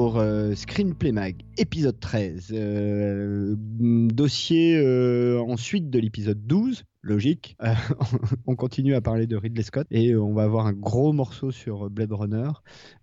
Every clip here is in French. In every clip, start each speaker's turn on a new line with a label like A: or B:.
A: Bonjour, euh, Screenplay Mag, épisode 13. euh, dossier euh, ensuite de l'épisode 12, logique. Euh, on continue à parler de Ridley Scott et on va avoir un gros morceau sur Blade Runner,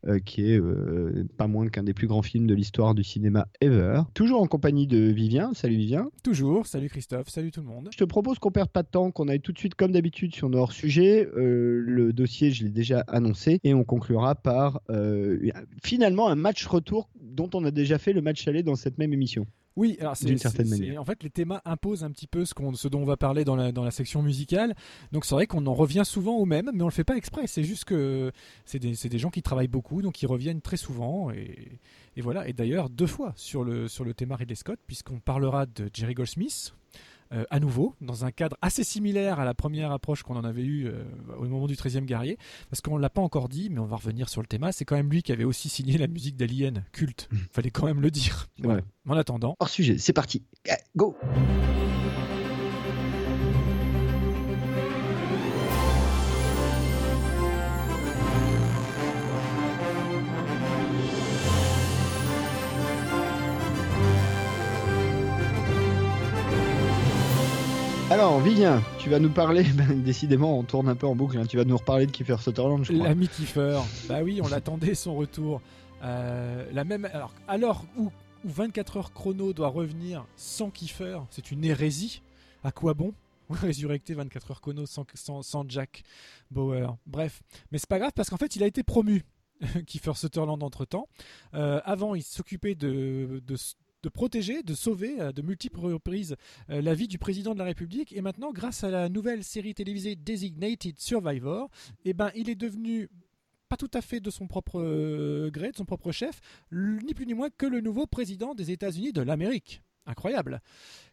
A: euh, qui est euh, pas moins qu'un des plus grands films de l'histoire du cinéma ever. Toujours en compagnie de Vivien. Salut Vivien.
B: Toujours, salut Christophe, salut tout le monde.
A: Je te propose qu'on perde pas de temps, qu'on aille tout de suite comme d'habitude sur nos hors-sujets. Euh, le dossier, je l'ai déjà annoncé, et on conclura par euh, finalement un match retour dont on a déjà fait le match aller dans cette même émission.
B: Oui, alors c'est
A: D'une certaine manière.
B: En fait, les thémas imposent un petit peu ce, qu'on- ce dont on va parler dans la, dans la section musicale. Donc c'est vrai qu'on en revient souvent au même, mais on le fait pas exprès. C'est juste que c'est des, c'est des gens qui travaillent beaucoup, donc ils reviennent très souvent. Et, et voilà. Et d'ailleurs, deux fois sur le, sur le thème Ridley Scott, puisqu'on parlera de Jerry Goldsmith. Euh, à nouveau, dans un cadre assez similaire à la première approche qu'on en avait eue euh, au moment du 13e guerrier, parce qu'on l'a pas encore dit, mais on va revenir sur le thème. C'est quand même lui qui avait aussi signé la musique d'Alien, culte. Fallait quand même le dire. Voilà. En attendant,
A: Hors sujet, c'est parti. Go Alors, Vivien, tu vas nous parler, ben, décidément, on tourne un peu en boucle, hein, tu vas nous reparler de Kiefer Sutherland, je crois.
B: L'ami Kiefer, bah oui, on l'attendait son retour. Euh, la même, alors, alors où, où 24 heures chrono doit revenir sans Kiefer, c'est une hérésie. À quoi bon résurrecter 24 heures chrono sans, sans, Jack Bauer? Bref, mais c'est pas grave parce qu'en fait il a été promu. Kiefer Sutherland entre temps. avant, il s'occupait de, de de protéger, de sauver à de multiples reprises euh, la vie du président de la République. Et maintenant, grâce à la nouvelle série télévisée Designated Survivor, eh ben, il est devenu pas tout à fait de son propre euh, gré, de son propre chef, ni plus ni moins que le nouveau président des États-Unis de l'Amérique. Incroyable.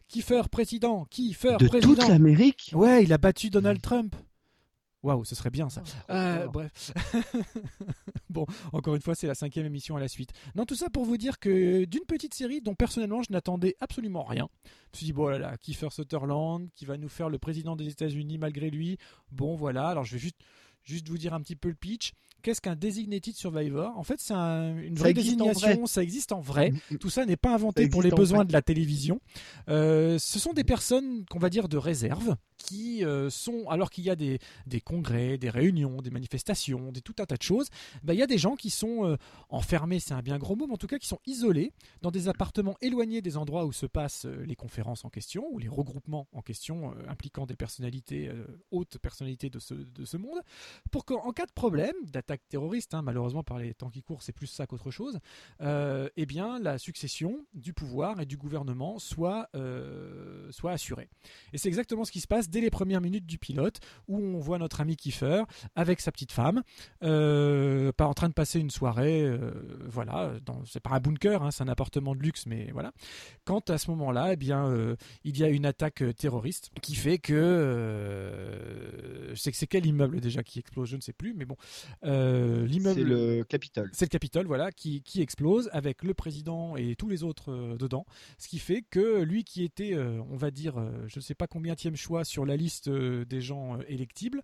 B: Kiefer président, Kiefer
A: De
B: président.
A: toute l'Amérique?
B: Ouais, il a battu Donald Trump. Waouh, ce serait bien ça. Euh,
A: Oh.
B: bref. bon, encore une fois, c'est la cinquième émission à la suite. Non, tout ça pour vous dire que d'une petite série dont personnellement je n'attendais absolument rien. Je me suis dit, bon là là, Kiefer Sutherland qui va nous faire le président des États-Unis malgré lui. Bon voilà, alors je vais juste, juste vous dire un petit peu le pitch. Qu'est-ce qu'un designated survivor? En fait, c'est un- une vraie désignation,
A: vrai.
B: ça existe en vrai. Tout ça n'est pas inventé pour les besoins
A: vrai.
B: de la télévision. Euh, ce sont des personnes qu'on va dire de réserve qui euh, sont, alors qu'il y a des, des congrès, des réunions, des manifestations, des, tout un tas de choses, bah, il y a des gens qui sont euh, enfermés, c'est un bien gros mot, mais en tout cas qui sont isolés dans des appartements éloignés des endroits où se passent les conférences en question ou les regroupements en question euh, impliquant des personnalités, hautes personnalités de ce, de ce monde, pour qu'en en cas de problème, d'attaque terroriste, hein, malheureusement par les temps qui courent, c'est plus ça qu'autre chose, euh, eh bien la succession du pouvoir et du gouvernement soit, euh, soit assurée. Et c'est exactement ce qui se passe dès les premières minutes du pilote, où on voit notre ami Kiefer avec sa petite femme, euh, pas en train de passer une soirée, euh, voilà, c'est pas un bunker, hein, c'est un appartement de luxe, mais voilà. Quand à ce moment-là, eh bien, il y a une attaque terroriste qui fait que, c'est c'est quel immeuble déjà qui explose, je ne sais plus, mais bon, l'immeuble.
A: C'est le Capitole.
B: C'est le Capitole, voilà, qui, qui explose avec le président et tous les autres euh, dedans. Ce qui fait que lui qui était, euh, on va dire, euh, je ne sais pas combien choix sur la liste euh, des gens euh, électibles,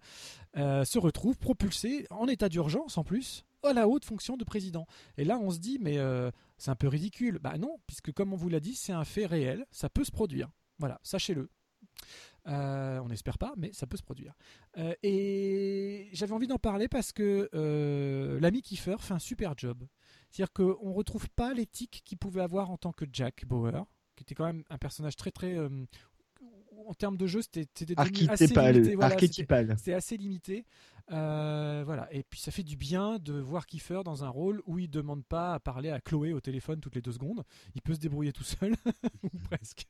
B: euh, se retrouve propulsé en état d'urgence en plus à la haute fonction de président. Et là, on se dit, mais euh, c'est un peu ridicule. Bah non, puisque comme on vous l'a dit, c'est un fait réel, ça peut se produire. Voilà, sachez-le. Euh, on n'espère pas, mais ça peut se produire. Euh, et j'avais envie d'en parler parce que euh, l'ami Kiefer fait un super job. C'est-à-dire qu'on ne retrouve pas l'éthique qu'il pouvait avoir en tant que Jack Bauer, qui était quand même un personnage très très... en termes de jeu, c'était assez limité. Voilà, c'était assez limité. Euh, voilà. Et puis ça fait du bien de voir Kiefer dans un rôle où il demande pas à parler à Chloé au téléphone toutes les deux secondes. Il peut se débrouiller tout seul, ou presque.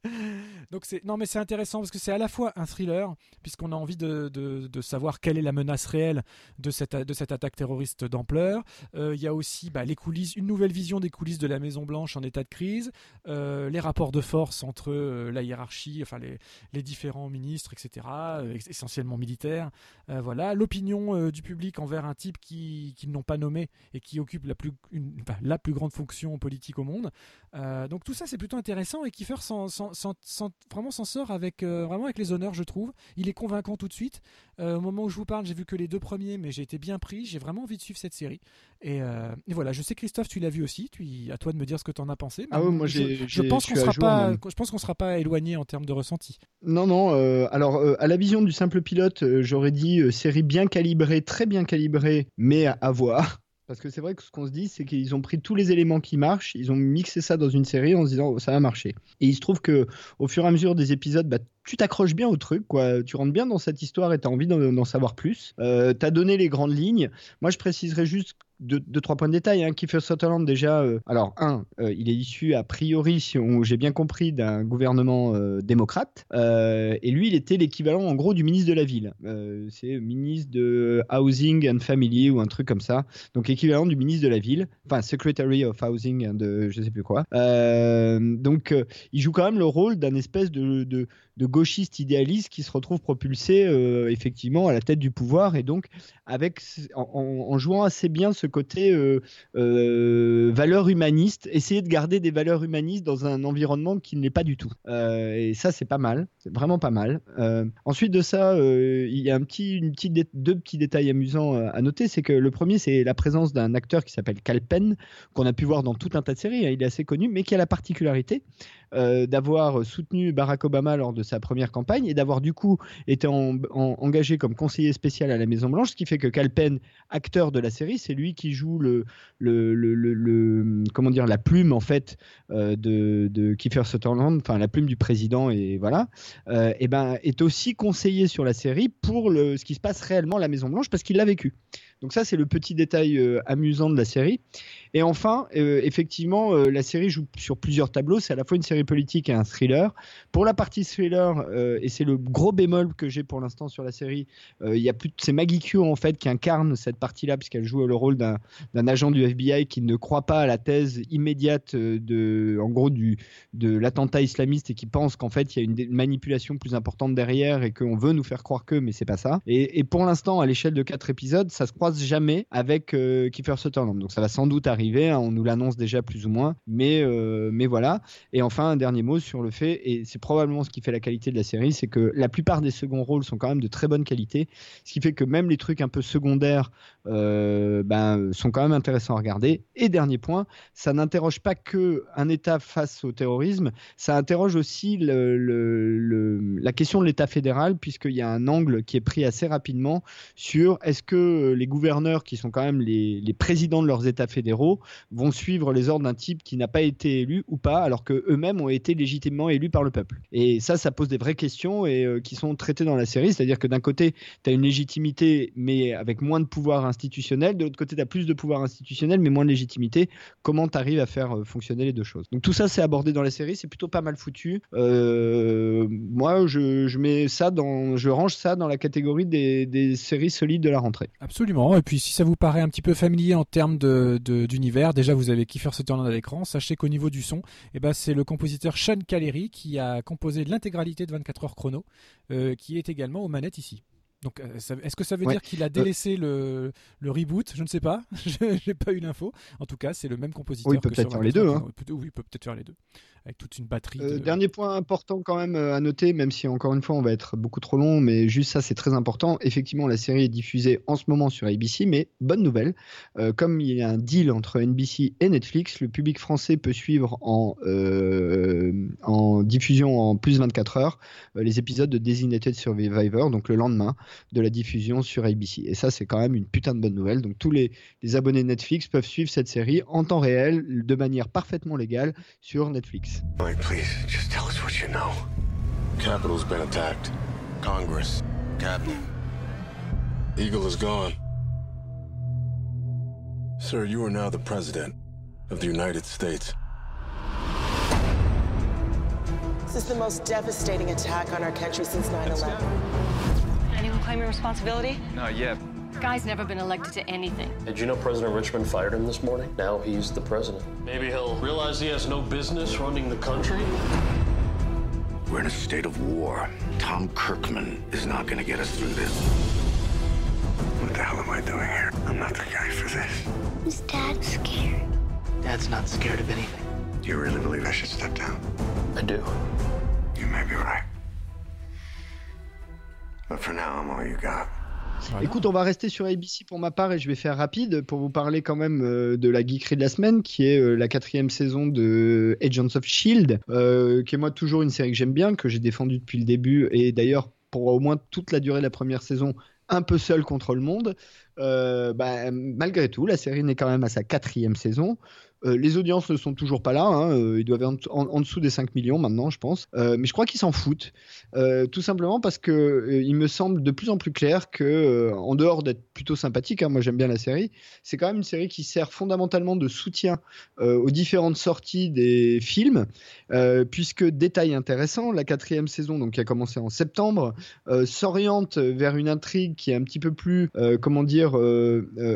B: Donc c'est non mais c'est intéressant parce que c'est à la fois un thriller puisqu'on a envie de, de, savoir quelle est la menace réelle de cette de cette attaque terroriste d'ampleur. Euh, il y a aussi bah, les coulisses, une nouvelle vision des coulisses de la Maison Blanche en état de crise, euh, les rapports de force entre la hiérarchie, enfin les, les différents ministres, etc. essentiellement militaires. voilà l'opinion euh, du public envers un type qu'ils qui n'ont pas nommé et qui occupe la plus, la plus grande fonction politique au monde. Euh, donc tout ça c'est plutôt intéressant et Kiefer vraiment s'en sort avec, euh, vraiment avec les honneurs je trouve. Il est convaincant tout de suite. au moment où je vous parle j'ai vu que les deux premiers mais j'ai été bien pris. J'ai vraiment envie de suivre cette série. Et, voilà, je sais Christophe tu l'as vu aussi. Tu, à toi de me dire ce que tu en as pensé.
A: Ah moi je,
B: je pense qu'on sera pas, je pense qu'on sera pas éloigné en termes de ressenti.
A: Non non. alors à la vision du simple pilote j'aurais dit série bien calibrée très bien calibré, mais à, voir. Parce que c'est vrai que ce qu'on se dit, c'est qu'ils ont pris tous les éléments qui marchent, ils ont mixé ça dans une série en se disant oh, ça va marcher. Et il se trouve que au fur et à mesure des épisodes, bah, tu t'accroches bien au truc, quoi. Tu rentres bien dans cette histoire et tu as envie d'en savoir plus. Euh, tu as donné les grandes lignes. Moi, je préciserai juste deux, trois points de détail. Hein. Kiefer Sutherland, déjà, euh, alors, un, euh, il est issu, a priori, si j'ai bien compris, d'un gouvernement euh, démocrate. et lui, il était l'équivalent, en gros, du ministre de la ville. c'est ministre de Housing and Family ou un truc comme ça. Donc, équivalent du ministre de la ville. Enfin, Secretary of Housing and de je sais plus quoi. donc, il joue quand même le rôle d'un espèce de, gauchiste idéaliste qui se retrouve propulsé, effectivement, à la tête du pouvoir. Et donc, avec, en jouant assez bien ce côté euh, euh, valeur humaniste, essayer de garder des valeurs humanistes dans un environnement qui ne l'est pas du tout. Euh, et ça, c'est pas mal, vraiment pas mal. ensuite de ça, il y a un petit, une petite deux petits détails amusants à noter. C'est que le premier, c'est la présence d'un acteur qui s'appelle Calpen, qu'on a pu voir dans tout un tas de séries. Hein. il est assez connu, mais qui a la particularité euh, d'avoir soutenu Barack Obama lors de sa première campagne et d'avoir du coup été engagé comme conseiller spécial à la Maison Blanche, ce qui fait que Calpen, acteur de la série, c'est lui qui joue le, comment dire la plume en fait euh, de, Kiefer Sutherland, enfin la plume du président et voilà, euh, et ben est aussi conseiller sur la série pour ce qui se passe réellement à la Maison Blanche parce qu'il l'a vécu. Donc ça, c'est le petit détail euh, amusant de la série. Et enfin, euh, effectivement, euh, la série joue sur plusieurs tableaux. C'est à la fois une série politique et un thriller. Pour la partie thriller, et c'est le gros bémol que j'ai pour l'instant sur la série, il y a plus c'est Maggie en fait qui incarne cette partie-là puisqu'elle joue le rôle d'un agent du FBI qui ne croit pas à la thèse immédiate de, en gros, du de l'attentat islamiste et qui pense qu'en fait il y a une, manipulation plus importante derrière et qu'on veut nous faire croire que, mais c'est pas ça. Et, et pour l'instant, à l'échelle de quatre épisodes, ça se croise jamais avec euh, Kiefer Sutherland. Donc ça va sans doute arriver, hein, on nous l'annonce déjà plus ou moins, mais, euh, mais voilà. Et enfin, un dernier mot sur le fait, et c'est probablement ce qui fait la qualité de la série, c'est que la plupart des seconds rôles sont quand même de très bonne qualité, ce qui fait que même les trucs un peu secondaires euh, ben, sont quand même intéressants à regarder. Et dernier point, ça n'interroge pas que un État face au terrorisme, ça interroge aussi la question de l'État fédéral, puisqu'il y a un angle qui est pris assez rapidement sur est-ce que les gouvernements gouverneurs, qui sont quand même les, présidents de leurs États fédéraux, vont suivre les ordres d'un type qui n'a pas été élu ou pas, alors qu'eux-mêmes ont été légitimement élus par le peuple. Et ça, ça pose des vraies questions et euh, qui sont traitées dans la série. C'est-à-dire que d'un côté, tu as une légitimité, mais avec moins de pouvoir institutionnel. De l'autre côté, tu as plus de pouvoir institutionnel, mais moins de légitimité. Comment tu arrives à faire euh, fonctionner les deux choses? Donc tout ça, c'est abordé dans la série. C'est plutôt pas mal foutu. Euh, moi, je, mets ça dans, je range ça dans la catégorie des, des séries solides de la rentrée.
B: Absolument. Et puis si ça vous paraît un petit peu familier en termes d'univers, déjà vous avez Kiefer Sutherland à l'écran. Sachez qu'au niveau du son, eh ben, c'est le compositeur Sean Callery qui a composé l'intégralité de 24 heures chrono, euh, qui est également aux manettes ici. Donc, euh, est-ce que ça veut dire qu'il a euh, délaissé le, le, reboot? Je ne sais pas. J'ai pas eu l'info. En tout cas, c'est le même compositeur.
A: Oui, il peut peut-être faire les deux. Hein.
B: Oui, il peut peut-être faire les deux avec toute une batterie.
A: Euh, dernier point important quand même à noter, même si encore une fois on va être beaucoup trop long, mais juste ça c'est très important. Effectivement, la série est diffusée en ce moment sur ABC, mais bonne nouvelle, euh, comme il y a un deal entre NBC et Netflix, le public français peut suivre en, en diffusion en plus 24 heures les épisodes de Designated Survivor, donc le lendemain de la diffusion sur ABC. Et ça c'est quand même une putain de bonne nouvelle. Donc tous les, les abonnés Netflix peuvent suivre cette série en temps réel, de manière parfaitement légale sur Netflix.
C: Mike, please, just tell us what you know. Capitol's been attacked. Congress, cabinet. Eagle is gone. Sir, you are now the President of the United States.
D: This is the most devastating attack on our country since 9 11.
E: Anyone claiming responsibility?
F: Not yet.
E: Guy's never been elected to anything.
G: Did you know President Richmond fired him this morning? Now he's the president. Maybe he'll realize he has no business running the country.
C: We're in a state of war. Tom Kirkman is not going to get us through this. What the hell am I doing here? I'm not the guy for this.
H: Is Dad scared?
I: Dad's not scared of anything.
C: Do you really believe I should step down?
G: I do.
C: You may be right. But for now, I'm all you got.
B: Voilà.
A: Écoute, on va rester sur ABC pour ma part et je vais faire rapide pour vous parler quand même euh, de la geekerie de la semaine qui est euh, la quatrième saison de Agents of Shield, euh, qui est moi toujours une série que j'aime bien, que j'ai défendue depuis le début et d'ailleurs pour au moins toute la durée de la première saison un peu seul contre le monde. Euh, bah, malgré tout, la série n'est quand même à sa quatrième saison. Euh, les audiences ne sont toujours pas là, hein, euh, ils doivent être en, dessous des 5 millions maintenant, je pense. Euh, mais je crois qu'ils s'en foutent, tout simplement parce que il me semble de plus en plus clair que, en dehors d'être plutôt sympathique, hein, moi j'aime bien la série, c'est quand même une série qui sert fondamentalement de soutien aux différentes sorties des films, puisque détail intéressant, la quatrième saison, donc qui a commencé en septembre, s'oriente vers une intrigue qui est un petit peu plus, comment dire,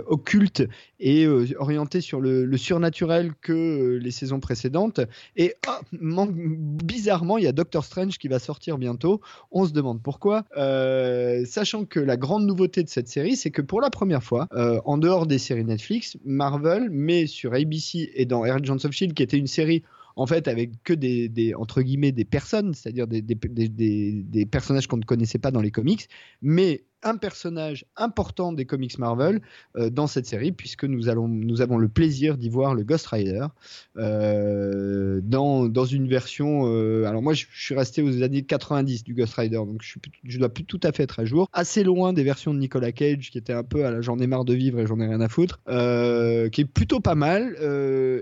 A: occulte et euh, orientée sur le, surnaturel que euh, les saisons précédentes. Et ah, bizarrement, il y a Doctor Strange qui va sortir bientôt. On se demande pourquoi. Euh, sachant que la grande nouveauté de cette série, c'est que pour la première fois, en dehors des séries Netflix, Marvel met sur ABC et dans Agents of Shield, qui était une série en fait avec que des, entre guillemets des personnes, c'est-à-dire des personnages qu'on ne connaissait pas dans les comics, mais un personnage important des comics Marvel euh, dans cette série, puisque nous, allons, nous avons le plaisir d'y voir le Ghost Rider euh, dans, dans une version. euh, alors, moi, je, suis resté aux années 90 du Ghost Rider, donc je, suis, dois plus tout à fait être à jour. Assez loin des versions de Nicolas Cage, qui était un peu à la j'en ai marre de vivre et j'en ai rien à foutre, qui est plutôt pas mal.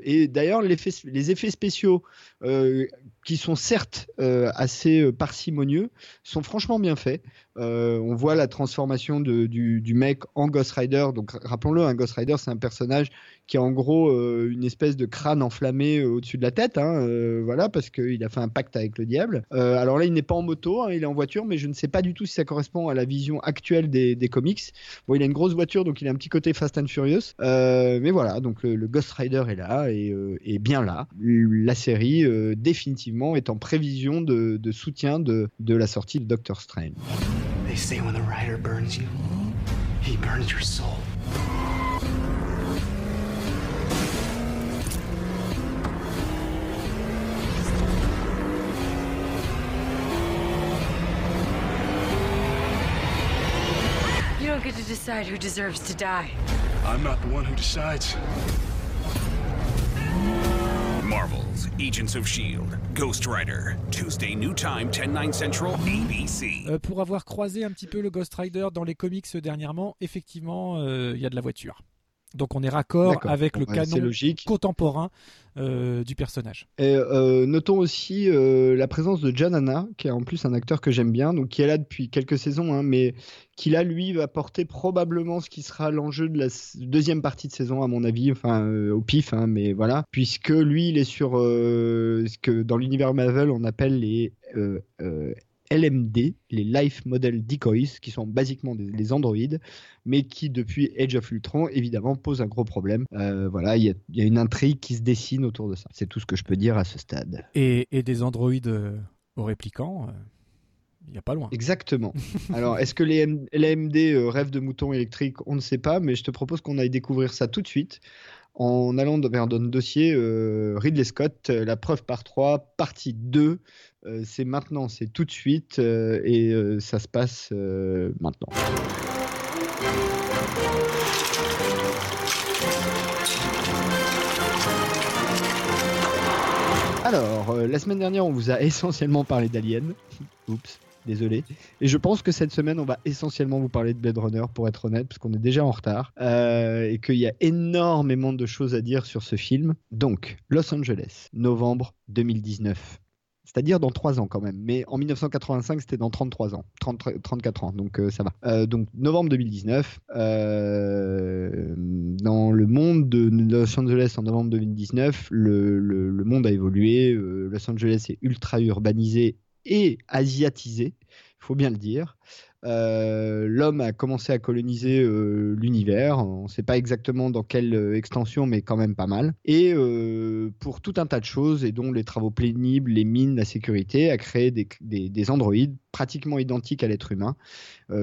A: et d'ailleurs, les effets spéciaux, qui sont certes euh, assez euh, parcimonieux, sont franchement bien faits. Euh, on voit la transformation du, mec en Ghost Rider. Donc rappelons-le, un Ghost Rider, c'est un personnage qui a en gros une espèce de crâne enflammé au-dessus de la tête. hein, voilà, parce qu'il a fait un pacte avec le diable. Alors là, il n'est pas en moto, hein, il est en voiture, mais je ne sais pas du tout si ça correspond à la vision actuelle des, comics. Bon, il a une grosse voiture, donc il a un petit côté Fast and Furious. Mais voilà, donc le, Ghost Rider est là et est bien là. La série, euh, définitivement, est en prévision de, de soutien de, de la sortie de Doctor Strange.
I: They say when the rider burns you, he burns your soul.
E: You don't get to decide who deserves to die.
C: I'm not the one who decides.
J: Marvel's Agents of S.H.I.E.L.D. Ghost Rider. Tuesday, new time, 10, 9 central, ABC.
B: Euh, pour avoir croisé un petit peu le Ghost Rider dans les comics dernièrement, effectivement, euh, il y a de la voiture. Donc on est raccord avec le
A: C'est
B: canon
A: logique.
B: contemporain euh, du personnage.
A: Et, euh, notons aussi euh, la présence de John Hanna, qui est en plus un acteur que j'aime bien, donc qui est là depuis quelques saisons, hein, mais qui là, lui, va porter probablement ce qui sera l'enjeu de la deuxième partie de saison, à mon avis, enfin au pif, hein, mais voilà, puisque lui, il est sur ce que dans l'univers Marvel on appelle les LMD, les Life Model Decoys, qui sont basiquement des, androïdes, mais qui depuis Age of Ultron, évidemment, posent un gros problème. Euh, voilà, il y, a- il y a une intrigue qui se dessine autour de ça. C'est tout ce que je peux dire à ce stade.
B: Et, et des androïdes euh, aux réplicants, euh, il n'y a pas loin.
A: Exactement. Alors, est-ce que les l'AMD euh, rêvent de moutons électriques? On ne sait pas, mais je te propose qu'on aille découvrir ça tout de suite en allant vers notre dossier euh, Ridley Scott, la preuve par 3, partie 2. Euh, c'est maintenant, c'est tout de suite, euh, et euh, ça se passe maintenant. Alors, la semaine dernière, on vous a essentiellement parlé d'Alien. Oups, désolé. Et je pense que cette semaine, on va essentiellement vous parler de Blade Runner, pour être honnête, parce qu'on est déjà en retard. et qu'il y a énormément de choses à dire sur ce film. Donc, Los Angeles, novembre 2019. C'est-à-dire dans 3 ans quand même. Mais en 1985, c'était dans 33 ans, 30, 34 ans, donc euh, ça va. Euh, donc novembre 2019, euh, dans le monde de Los Angeles en novembre 2019, le, le, le monde a évolué. Los Angeles est ultra urbanisé et asiatisé, il faut bien le dire. Euh, l'homme a commencé à coloniser euh, l'univers. On ne sait pas exactement dans quelle euh, extension, mais quand même pas mal. Et pour tout un tas de choses, et dont les travaux pénibles, les mines, la sécurité, a créé des, des, androïdes pratiquement identiques à l'être humain,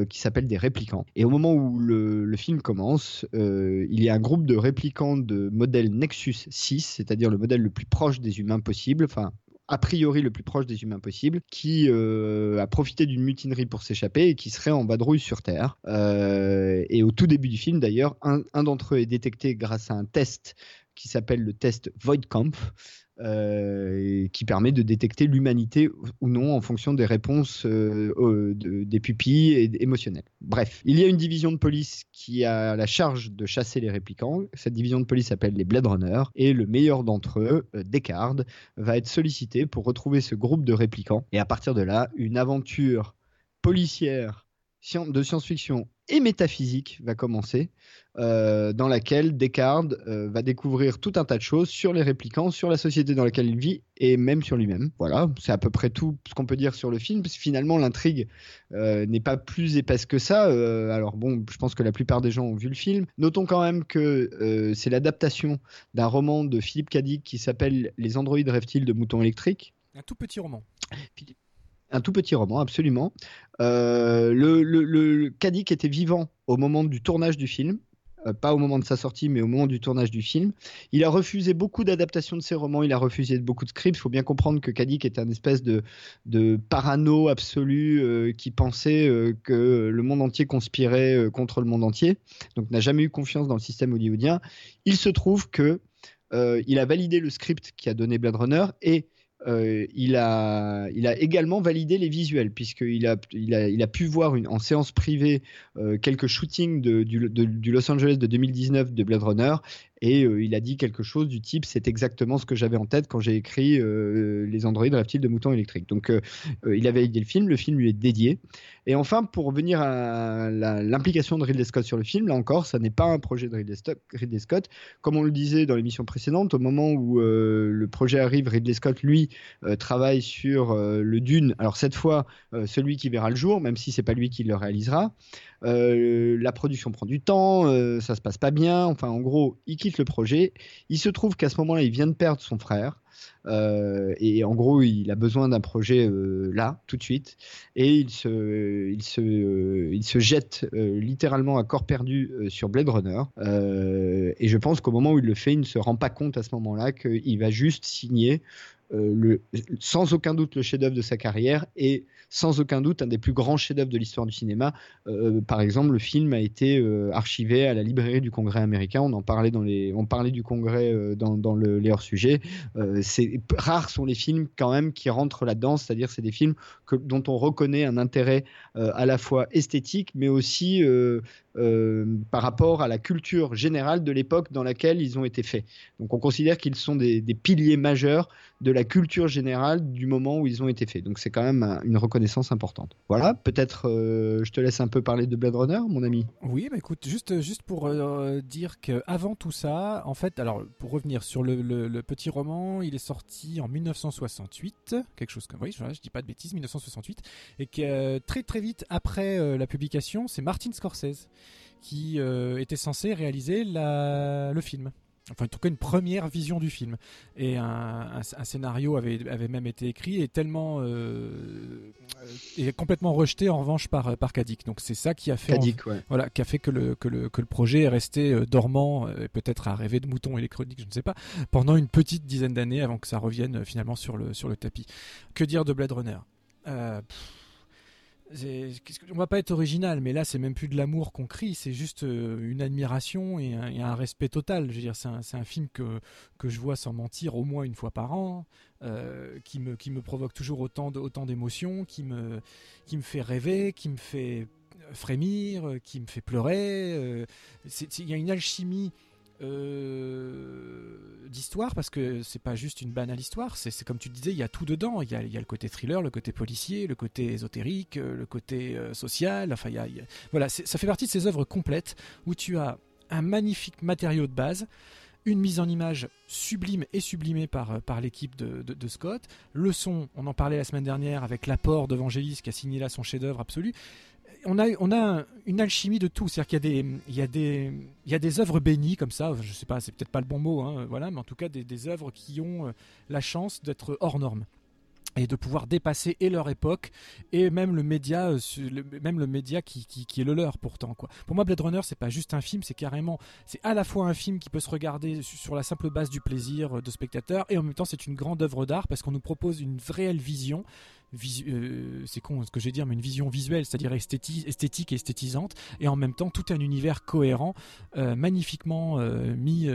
A: qui s'appellent des réplicants. Et au moment où le, le film commence, il y a un groupe de réplicants de modèle Nexus 6, c'est-à-dire le modèle le plus proche des humains possible, enfin a priori le plus proche des humains possible, qui euh, a profité d'une mutinerie pour s'échapper et qui serait en vadrouille sur Terre. Euh, et au tout début du film, d'ailleurs, un, un d'entre eux est détecté grâce à un test qui s'appelle le test Voidkampf, euh, qui permet de détecter l'humanité ou non en fonction des réponses euh, des pupilles émotionnelles. Bref, il y a une division de police qui a la charge de chasser les réplicants. Cette division de police s'appelle les Blade Runners et le meilleur d'entre eux, euh, Descartes, va être sollicité pour retrouver ce groupe de réplicants. Et à partir de là, une aventure policière de science-fiction et métaphysique va commencer, euh, dans laquelle Descartes euh, va découvrir tout un tas de choses sur les réplicants, sur la société dans laquelle il vit et même sur lui-même. Voilà, c'est à peu près tout ce qu'on peut dire sur le film, parce que finalement l'intrigue euh, n'est pas plus épaisse que ça. alors bon, je pense que la plupart des gens ont vu le film. Notons quand même que c'est l'adaptation d'un roman de Philippe Cadic qui s'appelle Les androïdes rêvent-ils de moutons électriques?
B: Un tout petit roman.
A: Un tout petit roman, absolument. Euh, le, le, était vivant au moment du tournage du film. Euh, pas au moment de sa sortie, mais au moment du tournage du film. Il a refusé beaucoup d'adaptations de ses romans, il a refusé beaucoup de scripts. Il faut bien comprendre que Kadik est un espèce de, de parano absolu euh, qui pensait que le monde entier conspirait contre le monde entier, donc n'a jamais eu confiance dans le système hollywoodien. Il se trouve que il a validé le script qui a donné Blade Runner et euh, il, a, également validé les visuels, puisqu'il a, il a, pu voir en séance privée euh, quelques shootings du, du, Los Angeles de 2019 de Blade Runner, et euh, il a dit quelque chose du type c'est exactement ce que j'avais en tête quand j'ai écrit Les androïdes reptiles de moutons électriques. Donc il a validé le film, le film lui est dédié. Et enfin, pour revenir à l'implication de Ridley Scott sur le film, là encore, ça n'est pas un projet de Ridley Scott. Comme on le disait dans l'émission précédente, au moment où le projet arrive, Ridley Scott, lui, euh, travaille sur euh, le Dune. Alors cette fois, euh, celui qui verra le jour, même si c'est pas lui qui le réalisera. La production prend du temps, ça se passe pas bien. Enfin, en gros, il quitte le projet. Il se trouve qu'à ce moment-là, il vient de perdre son frère. et en gros, il a besoin d'un projet là, tout de suite, et il se, il se, il se jette littéralement à corps perdu sur Blade Runner. et je pense qu'au moment où il le fait, il ne se rend pas compte à ce moment-là qu'il va juste signer euh, le, sans aucun doute le chef-d'œuvre de sa carrière et sans aucun doute un des plus grands chefs-d'œuvre de l'histoire du cinéma. Euh, par exemple, le film a été euh, archivé à la librairie du Congrès américain. On parlait du Congrès dans, dans, le, les hors-sujets. c'est rares sont les films quand même qui rentrent là-dedans, c'est-à-dire c'est des films que, dont on reconnaît un intérêt à la fois esthétique, mais aussi par rapport à la culture générale de l'époque dans laquelle ils ont été faits. Donc on considère qu'ils sont des, des piliers majeurs de la culture générale du moment où ils ont été faits. Donc c'est quand même une reconnaissance importante. Voilà, peut-être euh, je te laisse un peu parler de Blade Runner, mon ami.
B: Oui, bah écoute, juste, juste pour euh, dire qu'avant tout ça, en fait, alors pour revenir sur le, petit roman, il est sorti en 1968, quelque chose comme, oui, je, je dis pas de bêtises, 1968, et que euh, très très vite après la publication, c'est Martin Scorsese qui était censé réaliser la, le film enfin en tout cas une première vision du film. Et un, scénario avait, avait, même été écrit et tellement euh, est complètement rejeté en revanche par par Kadik. Donc c'est ça qui a fait voilà qui a fait que le, que le que le projet est resté euh, dormant, euh, peut-être à rêver de moutons électroniques, je ne sais pas, pendant une petite dizaine d'années avant que ça revienne euh, finalement sur le sur le tapis. Que dire de Blade Runner? Euh, on va pas être original, mais là c'est même plus de l'amour qu'on crie, c'est juste euh, une admiration et un, respect total. Je veux dire, c'est un, film que, que je vois sans mentir au moins une fois par an, euh, qui, me, qui me provoque toujours autant, d'émotions, qui me, qui me fait rêver, qui me fait frémir, qui me fait pleurer. Euh, il y a une alchimie d'histoire parce que c'est pas juste une banale histoire. C'est comme tu disais, il y a tout dedans. Il y a, le côté thriller, le côté policier, le côté ésotérique, le côté social. Enfin, voilà, ça fait partie de ces œuvres complètes où tu as un magnifique matériau de base une mise en image sublime et sublimée par, par l'équipe de, de, Scott. Le son, on en parlait la semaine dernière avec l'apport de Vangelis qui a signé là son chef-d'œuvre absolu on a, une alchimie de tout. C'est-à-dire qu'il y a des, il y a des, il y a des œuvres bénies comme ça. Je sais pas, c'est peut-être pas le bon mot, hein, voilà, mais en tout cas des, œuvres qui ont euh, la chance d'être hors normes et de pouvoir dépasser et leur époque et même le média euh, même le média qui, est le leur pourtant. Pour moi Blade Runner c'est pas juste un film, c'est carrément c'est à la fois un film qui peut se regarder sur la simple base du plaisir euh, de spectateur et en même temps c'est une grande œuvre d'art parce qu'on nous propose une réelle vision euh, c'est con ce que je vais dire, mais une vision visuelle, c'est-à-dire esthétique et esthétisante, et en même temps tout un univers cohérent, euh, magnifiquement euh, mis,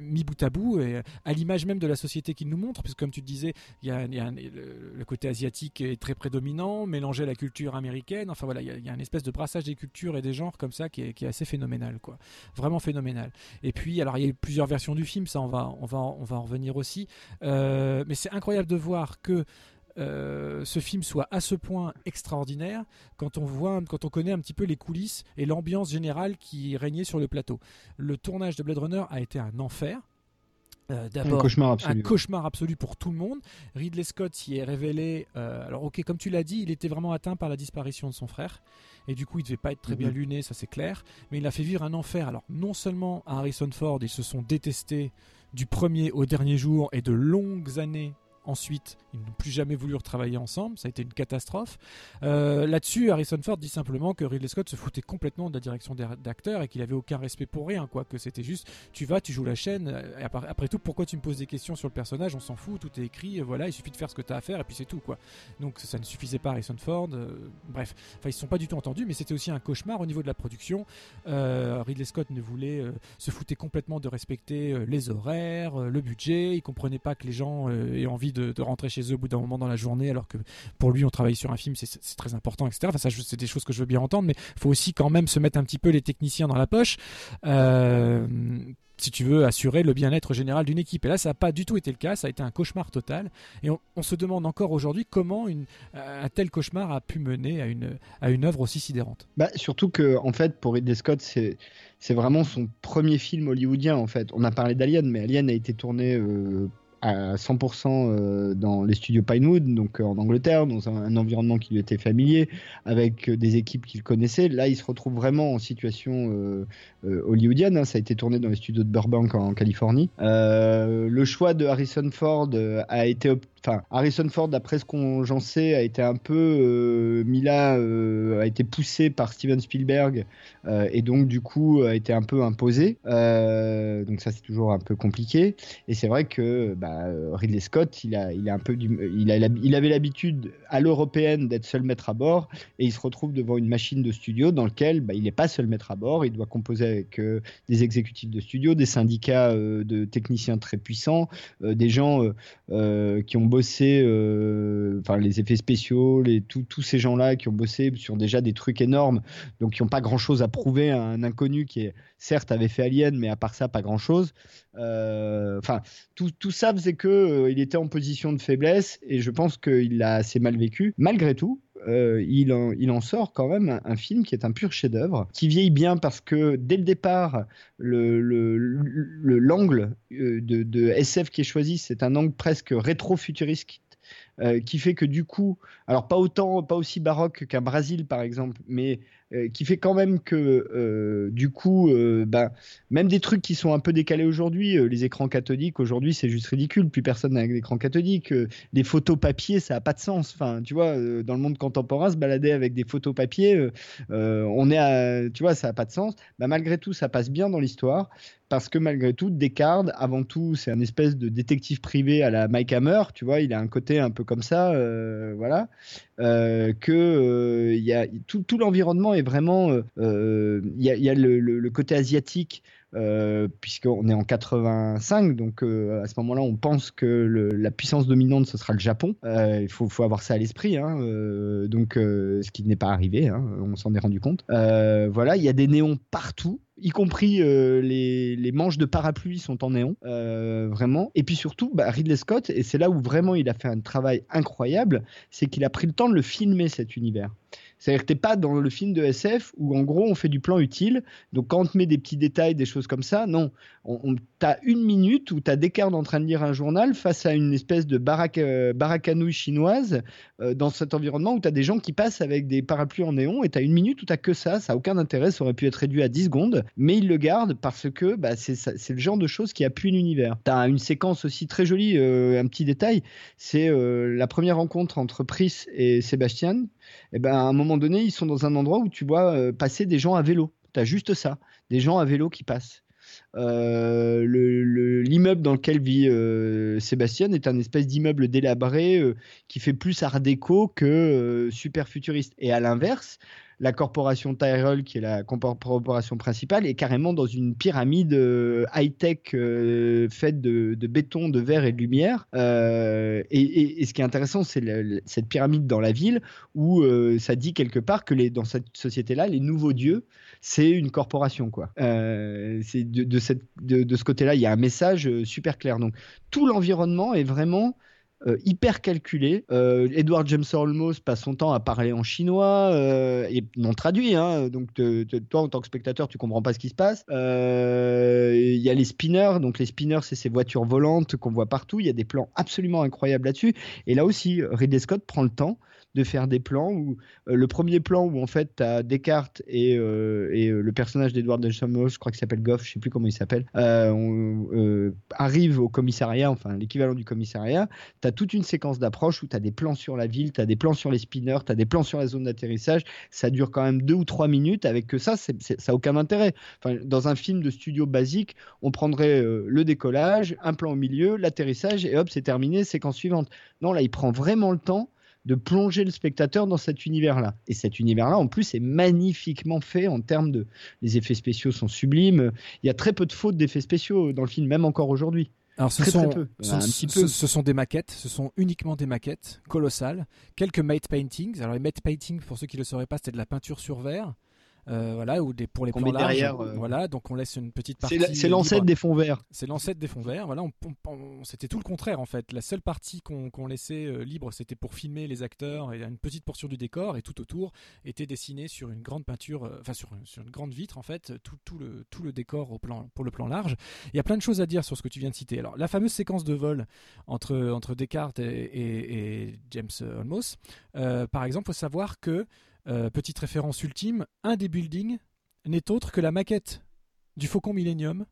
B: mis bout à bout, et à l'image même de la société qu'il nous montre, puisque comme tu disais, il y a, le, côté asiatique est très prédominant, mélangé à la culture américaine, enfin voilà, il y, a, y un espèce de brassage des cultures et des genres comme ça qui est, qui est, assez phénoménal, quoi. Vraiment phénoménal. Et puis, alors il y a eu plusieurs versions du film, ça on va, on va, on va en revenir aussi, mais c'est incroyable de voir que euh, ce film soit à ce point extraordinaire quand on voit, quand on connaît un petit peu les coulisses et l'ambiance générale qui régnait sur le plateau. Le tournage de Blade Runner a été un enfer.
A: Euh, D'abord, un cauchemar, absolu.
B: un cauchemar absolu pour tout le monde. Ridley Scott s'y est révélé. Euh, alors, ok, comme tu l'as dit, il était vraiment atteint par la disparition de son frère. Et du coup, il devait pas être très bien mhm. luné, ça c'est clair. Mais il a fait vivre un enfer. Alors, non seulement à Harrison Ford, ils se sont détestés du premier au dernier jour et de longues années Ensuite, ils n'ont plus jamais voulu retravailler ensemble. Ça a été une catastrophe. Euh, là-dessus, Harrison Ford dit simplement que Ridley Scott se foutait complètement de la direction d'acteur et qu'il avait aucun respect pour rien. Quoi. Que c'était juste, tu vas, tu joues la chaîne. Et après, tout, pourquoi tu me poses des questions sur le personnage On s'en fout, tout est écrit. Voilà, il suffit de faire ce que tu as à faire et puis c'est tout. Quoi. Donc ça ne suffisait pas Harrison Ford. Euh, bref, enfin, ils ne se sont pas du tout entendus, mais c'était aussi un cauchemar au niveau de la production. Euh, Ridley Scott ne voulait se foutait complètement de respecter les horaires, le budget. Il comprenait pas que les gens aient envie de de, rentrer chez eux au bout d'un moment dans la journée, alors que pour lui, on travaille sur un film, c'est très important, etc. Enfin, ça, c'est des choses que je veux bien entendre, mais il faut aussi quand même se mettre un petit peu les techniciens dans la poche. Euh, si tu veux assurer le bien-être général d'une équipe. Et là, ça n'a pas du tout été le cas, ça a été un cauchemar total. Et on, se demande encore aujourd'hui comment une, un tel cauchemar a pu mener à une, à une œuvre aussi sidérante.
A: Bah, surtout que, en fait, pour Ridley Scott, c'est. C'est vraiment son premier film hollywoodien en fait. On a parlé d'Alien, mais Alien a été tourné euh, à 100% euh, dans les studios Pinewood, donc euh, en Angleterre, dans un, environnement qui lui était familier, avec euh, des équipes qu'il connaissait. Là, il se retrouve vraiment en situation hollywoodienne. Hein. Ça a été tourné dans les studios de Burbank en, Californie. le choix de Harrison Ford a été enfin Harrison Ford d'après ce qu'on j'en sais a été un peu euh, Mila a été poussé par Steven Spielberg et donc du coup a été un peu imposé donc ça c'est toujours un peu compliqué et c'est vrai que bah, bah, euh, Ridley Scott, il a, il a un peu il, a, il avait l'habitude à l'européenne d'être seul maître à bord, et il se retrouve devant une machine de studio dans lequel bah, il n'est pas seul maître à bord, il doit composer avec euh, des exécutifs de studio, des syndicats euh, de techniciens très puissants, des gens qui ont bossé, enfin les effets spéciaux, les, tous ces gens-là qui ont bossé sur déjà des trucs énormes, donc qui n'ont pas grand-chose à prouver à un inconnu qui est certes avait fait Alien, mais à part ça pas grand-chose. Enfin, tout, tout ça c'est que euh, il était en position de faiblesse et je pense qu'il l'a assez mal vécu. Malgré tout, euh, il, en, il, en, sort quand même un, film qui est un pur chef-d'œuvre, qui vieillit bien parce que dès le départ, l'angle le, l'angle euh, de, de, SF qui est choisi, c'est un angle presque rétro-futuriste qui fait que du coup, alors pas autant, pas aussi baroque qu'un Brésil par exemple, mais euh, qui fait quand même que euh, du coup, euh, ben, même des trucs qui sont un peu décalés aujourd'hui, les écrans cathodiques aujourd'hui c'est juste ridicule, plus personne n'a d'écran cathodique, les photos papier ça a pas de sens. Enfin, tu vois, dans le monde contemporain, se balader avec des photos papier, on est à, tu vois, ça a pas de sens. Ben, malgré tout, ça passe bien dans l'histoire parce que malgré tout, Descartes, avant tout, c'est un espèce de détective privé à la Mike Hammer, tu vois, il a un côté un peu comme ça, voilà, que il y a tout, l'environnement vraiment. Il euh, euh, y, a, le, côté asiatique. Euh, puisqu'on est en 85, donc à ce moment-là, on pense que la puissance dominante ce sera le Japon. il faut, avoir ça à l'esprit, hein, donc ce qui n'est pas arrivé, hein, on s'en est rendu compte. voilà, il y a des néons partout, y compris euh, les, manches de parapluie sont en néon, euh, vraiment. Et puis surtout, bah, Ridley Scott, et c'est là où vraiment il a fait un travail incroyable, c'est qu'il a pris le temps de le filmer cet univers. C'est-à-dire que t'es pas dans le film de SF où en gros on fait du plan utile. Donc quand on te met des petits détails, des choses comme ça, non. On, on- une minute où t'as Descartes en train de lire un journal face à une espèce de baraque, euh, baracanouille chinoise euh, dans cet environnement où t'as des gens qui passent avec des parapluies en néon et t'as une minute où t'as que ça. Ça a aucun intérêt. Ça aurait pu être réduit à 10 secondes, mais ils le gardent parce que bah, c'est le genre de choses qui appuie l'univers. T'as une séquence aussi très jolie, euh, un petit détail, c'est la première rencontre entre Pris et Sébastien et ben à un moment donné, ils sont dans un endroit où tu vois euh, passer des gens à vélo. Tu as juste ça, des gens à vélo qui passent. Euh, le- le- L'immeuble dans lequel vit euh, Sébastien est un espèce d'immeuble délabré qui fait plus art déco que super futuriste. Et à l'inverse, la corporation Tyrell, qui est la corporation principale, est carrément dans une pyramide euh, high-tech euh, faite de, béton, de verre et de lumière. Euh, et, ce qui est intéressant, c'est cette pyramide dans la ville où ça dit quelque part que dans cette société-là, les nouveaux dieux, c'est une corporation. De, de, ce côté-là, il y a un message super clair. Donc tout l'environnement est vraiment euh, hyper calculé. Euh, Edward James Olmos passe son temps à parler en chinois euh, et non traduit. Hein, donc toi, en tant que spectateur, tu comprends pas ce qui se passe. Il y a les spinners. Donc les spinners, c'est ces voitures volantes qu'on voit partout. Il y a des plans absolument incroyables là-dessus. Et là aussi, Ridley Scott prend le temps de faire des plans où euh, le premier plan où en fait tu as Descartes et, euh, et euh, le personnage d'Edward Olmos, je crois qu'il s'appelle Goff, je sais plus comment il s'appelle, arrive au commissariat, enfin l'équivalent du commissariat tu as toute une séquence d'approche où tu as des plans sur la ville, tu as des plans sur les spinners, tu as des plans sur la zone d'atterrissage. Ça dure quand même deux ou trois minutes. Avec que ça, c'est- ça n'a aucun intérêt. Enfin, dans un film de studio basique, on prendrait le décollage, un plan au milieu, l'atterrissage, et hop, c'est terminé, séquence suivante. Non, là, il prend vraiment le temps de plonger le spectateur dans cet univers-là. Et cet univers-là, en plus, est magnifiquement fait en termes de... Les effets spéciaux sont sublimes. Il y a très peu de fautes d'effets spéciaux dans le film, même encore aujourd'hui.
B: Alors ce
A: Très,
B: sont,
A: très peu.
B: ce- ce sont des maquettes, ce sont uniquement des maquettes colossales, quelques matte paintings. Alors les matte paintings, pour ceux qui ne le sauraient pas, c'était de la peinture sur verre. Euh, voilà, ou des, pour les plans larges.
A: derrière, euh,
B: Voilà, donc on laisse une petite partie.
A: C'est l'ancêtre des fonds verts.
B: C'est l'ancêtre des fonds verts. Voilà, on, c'était tout le contraire en fait. La seule partie qu'on laissait euh, libre, c'était pour filmer les acteurs et une petite portion du décor. Et tout autour était dessiné sur une grande peinture, enfin sur, sur une grande vitre en fait, tout, tout le, tout le décor au plan, pour le plan large. Il y a plein de choses à dire sur ce que tu viens de citer. Alors, la fameuse séquence de vol entre, entre Descartes et, et- et James Olmos, euh, par exemple, il faut savoir que, euh, petite référence ultime, un des buildings n'est autre que la maquette du Faucon Millennium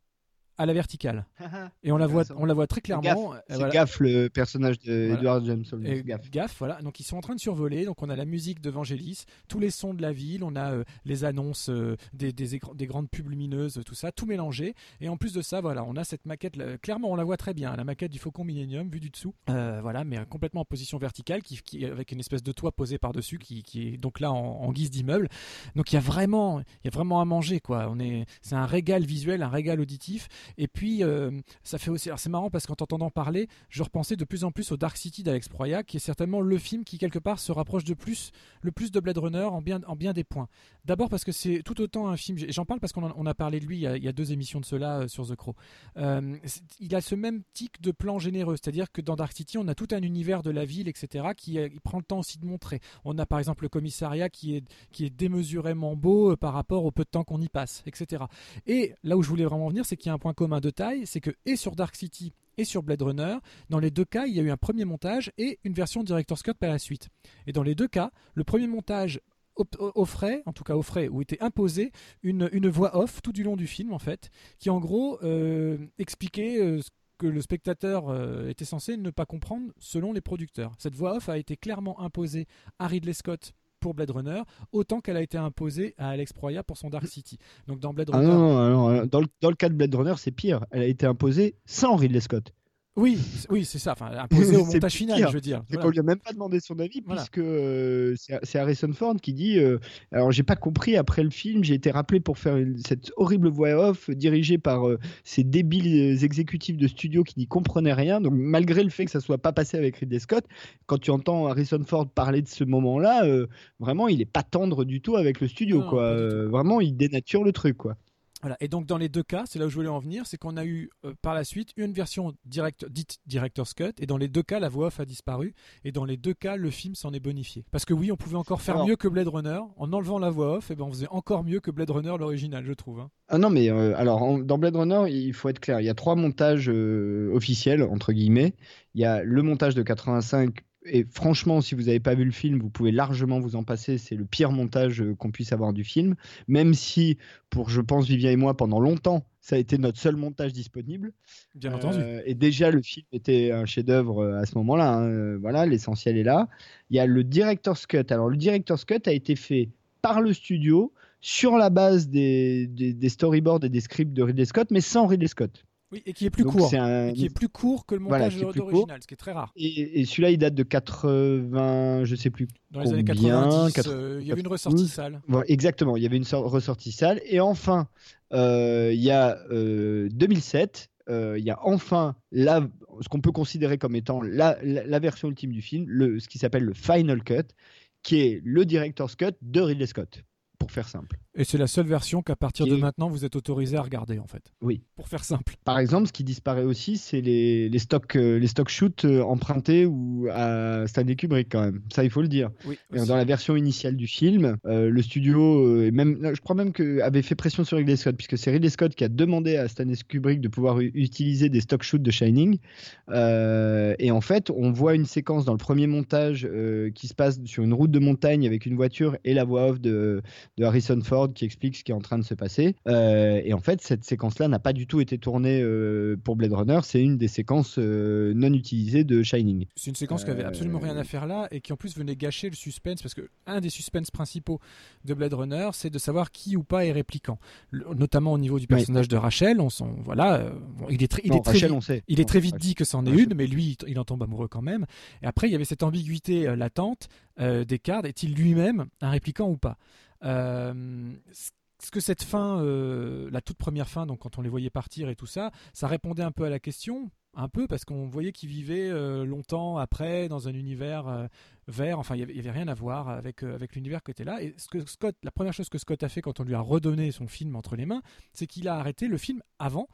B: à la verticale. Et on la voit, on la voit très clairement.
A: Gaff,
B: euh,
A: c'est
B: voilà.
A: Gaff, le personnage
B: Voilà.
A: d'Edward James Olmos.
B: Et
A: Gaff.
B: gaffe, voilà. Donc ils sont en train de survoler. Donc on a la musique de Vangelis, tous les sons de la ville, on a euh, les annonces euh, des, des, grandes pubs lumineuses, tout ça, tout mélangé. Et en plus de ça, voilà, on a cette maquette. là, clairement, on la voit très bien, la maquette du Faucon Millennium vue du dessous. Euh, voilà, mais complètement en position verticale, qui, qui avec une espèce de toit posé par dessus, qui, qui est donc là en, en guise d'immeuble. Donc il y a vraiment, il y a vraiment à manger quoi. On est, c'est un régal visuel, un régal auditif. Et puis euh, ça fait aussi. Alors c'est marrant parce qu'en t'entendant parler, je repensais de plus en plus au Dark City d'Alex Proya, qui est certainement le film qui quelque part se rapproche de plus, le plus de Blade Runner en bien, en bien des points. D'abord parce que c'est tout autant un film. J'en parle parce qu'on on a parlé de lui il y a, deux émissions de cela euh, sur The Crow. Euh, il a ce même tic de plan généreux, c'est-à-dire que dans Dark City, on a tout un univers de la ville, etc., qui prend le temps aussi de montrer. On a par exemple le commissariat qui est, qui est démesurément beau par rapport au peu de temps qu'on y passe, etc. Et là où je voulais vraiment en venir, c'est qu'il y a un point commun de taille, c'est que et sur Dark City et sur Blade Runner, dans les deux cas, il y a eu un premier montage et une version Director's Cut par la suite. Et dans les deux cas, le premier montage offrait, en tout cas offrait, ou était imposé une, une voix off tout du long du film, en fait, qui en gros euh, expliquait euh, ce que le spectateur euh, était censé ne pas comprendre selon les producteurs. Cette voix off a été clairement imposée à Ridley Scott pour Blade Runner, autant qu'elle a été imposée à Alex Proya pour son Dark City. Donc dans Blade
A: Ah
B: Runner,
A: non, non, non, non, dans, le, dans le cas de Blade Runner, c'est pire. Elle a été imposée sans Ridley Scott.
B: Oui, c'est- oui, c'est ça, enfin imposée au montage final,
A: pire.
B: je veux dire. Voilà.
A: qu'on lui a même pas demandé son avis,
B: Voilà.
A: puisque euh, c'est Harrison Ford qui dit euh, Alors, j'ai pas compris après le film, j'ai été rappelé pour faire une- cette horrible voix off dirigée par euh, ces débiles exécutifs de studio qui n'y comprenaient rien. Donc, malgré le fait que ça soit pas passé avec Ridley Scott, quand tu entends Harrison Ford parler de ce moment-là, euh, vraiment, il est pas tendre du tout avec le studio,
B: Non,
A: quoi. Euh, vraiment, il dénature le truc, quoi.
B: Voilà. Et donc dans les deux cas, c'est là où je voulais en venir, c'est qu'on a eu euh, par la suite une version direct, dite director's cut, et dans les deux cas, la voix off a disparu, et dans les deux cas, le film s'en est bonifié. Parce que oui, on pouvait encore faire
A: Alors-
B: mieux que Blade Runner, en enlevant la voix off, et ben on faisait encore mieux que Blade Runner l'original, je trouve. hein.
A: Ah non, mais euh, alors en- dans Blade Runner, il faut être clair. Il y a trois montages euh, officiels entre guillemets. Il y a le montage de 85. Et franchement, si vous n'avez pas vu le film, vous pouvez largement vous en passer. C'est le pire montage euh, qu'on puisse avoir du film. Même si, pour je pense Vivien et moi, pendant longtemps, ça a été notre seul montage disponible.
B: Bien entendu.
A: Euh, et déjà, le film était un chef-d'œuvre euh, à ce moment-là. hein. Voilà, l'essentiel est là. Il y a le director's cut. Alors, le director's cut a été fait par le studio sur la base des, des, des storyboards et des scripts de Ridley Scott, mais sans Ridley Scott.
B: Oui, et qui est plus
A: Donc,
B: court.
A: c'est un-
B: Et qui est plus court que le
A: Voilà,
B: montage
A: plus
B: d'original, ce qui est très rare.
A: Et, et celui-là, il date de 80, je sais plus.
B: Dans les années
A: Combien
B: 90,
A: 80,
B: euh, il y avait une ressortie sale.
A: Voilà, exactement, il y avait une sor- ressortie sale. Et enfin, euh, il y a euh, 2007, euh, il y a enfin la, ce qu'on peut considérer comme étant la, la, la version ultime du film, le, ce qui s'appelle le Final Cut, qui est le director's cut de Ridley Scott, pour faire simple.
B: Et c'est la seule version qu'à partir de maintenant, vous êtes autorisé à regarder, en fait.
A: Oui.
B: Pour faire simple.
A: Par exemple, ce qui disparaît aussi, c'est les, les stocks, euh, les stock shoots euh, empruntés ou à Stanley Kubrick quand même. Ça, il faut le dire.
B: Oui. Aussi.
A: Dans la version initiale du film, euh, le studio, euh, et même, je crois même que avait fait pression sur Ridley Scott, puisque c'est Ridley Scott qui a demandé à Stanley Kubrick de pouvoir utiliser des stock shoots de Shining. Euh, et en fait, on voit une séquence dans le premier montage euh, qui se passe sur une route de montagne avec une voiture et la voix off de, de Harrison Ford qui explique ce qui est en train de se passer. Euh, et en fait, cette séquence-là n'a pas du tout été tournée euh, pour Blade Runner. C'est une des séquences euh, non utilisées de Shining.
B: C'est une séquence qui avait absolument rien à faire là et qui en plus venait gâcher le suspense parce que un des suspens principaux de Blade Runner, c'est de savoir qui ou pas est répliquant, Le- notamment au niveau du personnage de Rachel. On s'en voilà, bon, il est très, il
A: Non,
B: est très
A: Rachel,
B: vite-
A: on sait.
B: Il est
A: Non,
B: très vite
A: Rachel.
B: dit que c'en est
A: Rachel.
B: une, mais lui, il- en tombe amoureux quand même. Et après, il y avait cette ambiguïté latente euh, des cartes. Est-il lui-même un répliquant ou pas? Ce que cette fin, euh, la toute première fin, donc quand on les voyait partir et tout ça, ça répondait un peu à la question, un peu parce qu'on voyait qu'ils vivaient euh, longtemps après dans un univers euh, vert. Enfin, il y avait- rien à voir avec euh, avec l'univers qui était là. Et ce que Scott, la première chose que Scott a fait quand on lui a redonné son film entre les mains, c'est qu'il a arrêté le film avant.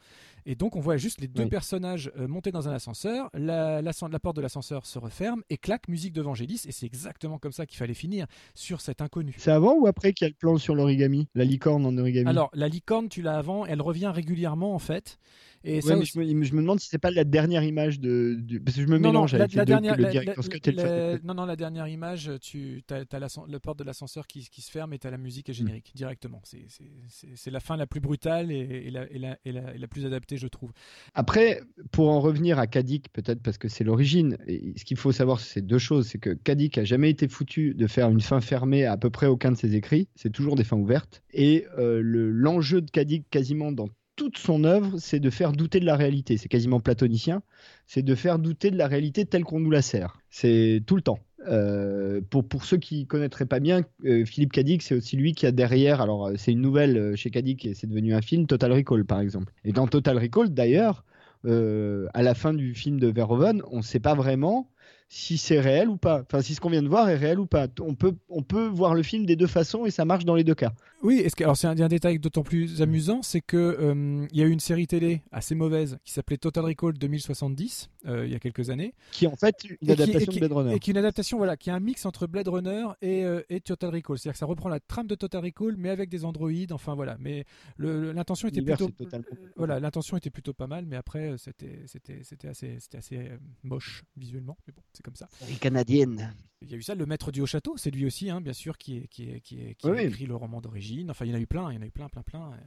B: Et donc on voit juste les deux
A: Oui.
B: personnages euh, monter dans un ascenseur, la, la porte de l'ascenseur se referme et claque musique d'Evangélis. Et c'est exactement comme ça qu'il fallait finir sur cet inconnu.
A: C'est avant ou après qu'il y a le plan sur l'origami? La licorne en origami?
B: Alors, la licorne, tu l'as avant, elle revient régulièrement en fait. Et
A: Ouais,
B: ça aussi-
A: je, me, je me demande si c'est pas la dernière image de. Parce que je me
B: non, non,
A: mélange
B: la,
A: avec
B: la
A: les deux,
B: dernière,
A: le
B: la-
A: director's
B: la-
A: cut et le
B: la- non, non, la dernière image, tu as, la porte de l'ascenseur qui, qui se ferme et tu as la musique et générique directement. C'est- la fin la plus brutale et, et la, et la- et la- et la plus adaptée, je trouve.
A: Après, pour en revenir à Kadik, peut-être parce que c'est l'origine, ce qu'il faut savoir, c'est deux choses. C'est que Kadik a jamais été foutu de faire une fin fermée à à peu près aucun de ses écrits. C'est toujours des fins ouvertes. Et euh, le- l'enjeu de Kadik, quasiment dans toute son œuvre, c'est de faire douter de la réalité. C'est quasiment platonicien. C'est de faire douter de la réalité telle qu'on nous la sert. C'est tout le temps. Euh, pour, pour ceux qui connaîtraient pas bien, euh, Philippe Kadik, c'est aussi lui qui a derrière, alors euh, c'est une nouvelle chez Kadik et c'est devenu un film, Total Recall par exemple. Et dans Total Recall, d'ailleurs, à la fin du film de Verhoeven, on ne sait pas vraiment si c'est réel ou pas. Enfin, si ce qu'on vient de voir est réel ou pas. On peut, on peut voir le film des deux façons et ça marche dans les deux cas.
B: Oui, est-ce que, alors c'est un, un détail d'autant plus amusant, c'est que euh, il y a eu une série télé assez mauvaise qui s'appelait Total Recall 2070 euh, il y a quelques années.
A: Qui est en fait une
B: Et qui-
A: adaptation
B: et qui-
A: de Blade Runner.
B: Et qui est une adaptation, voilà, qui est un mix entre Blade Runner et, euh, et Total Recall. C'est-à-dire que ça reprend la trame de Total Recall, mais avec des androïdes. Enfin voilà. Mais l'intention était plutôt,
A: totalement-
B: voilà, l'intention était plutôt pas mal, mais après euh, c'était, c'était, c'était assez, c'était assez euh, moche visuellement. Mais bon, c'est comme ça.
A: canadienne.
B: Il y a eu ça, le maître du haut château, c'est lui aussi, hein, bien sûr, qui, est, qui, est, qui, est- qui
A: Oui,
B: a écrit le roman d'origine. Enfin, il y en a eu plein, il y en a eu plein, plein, plein. euh,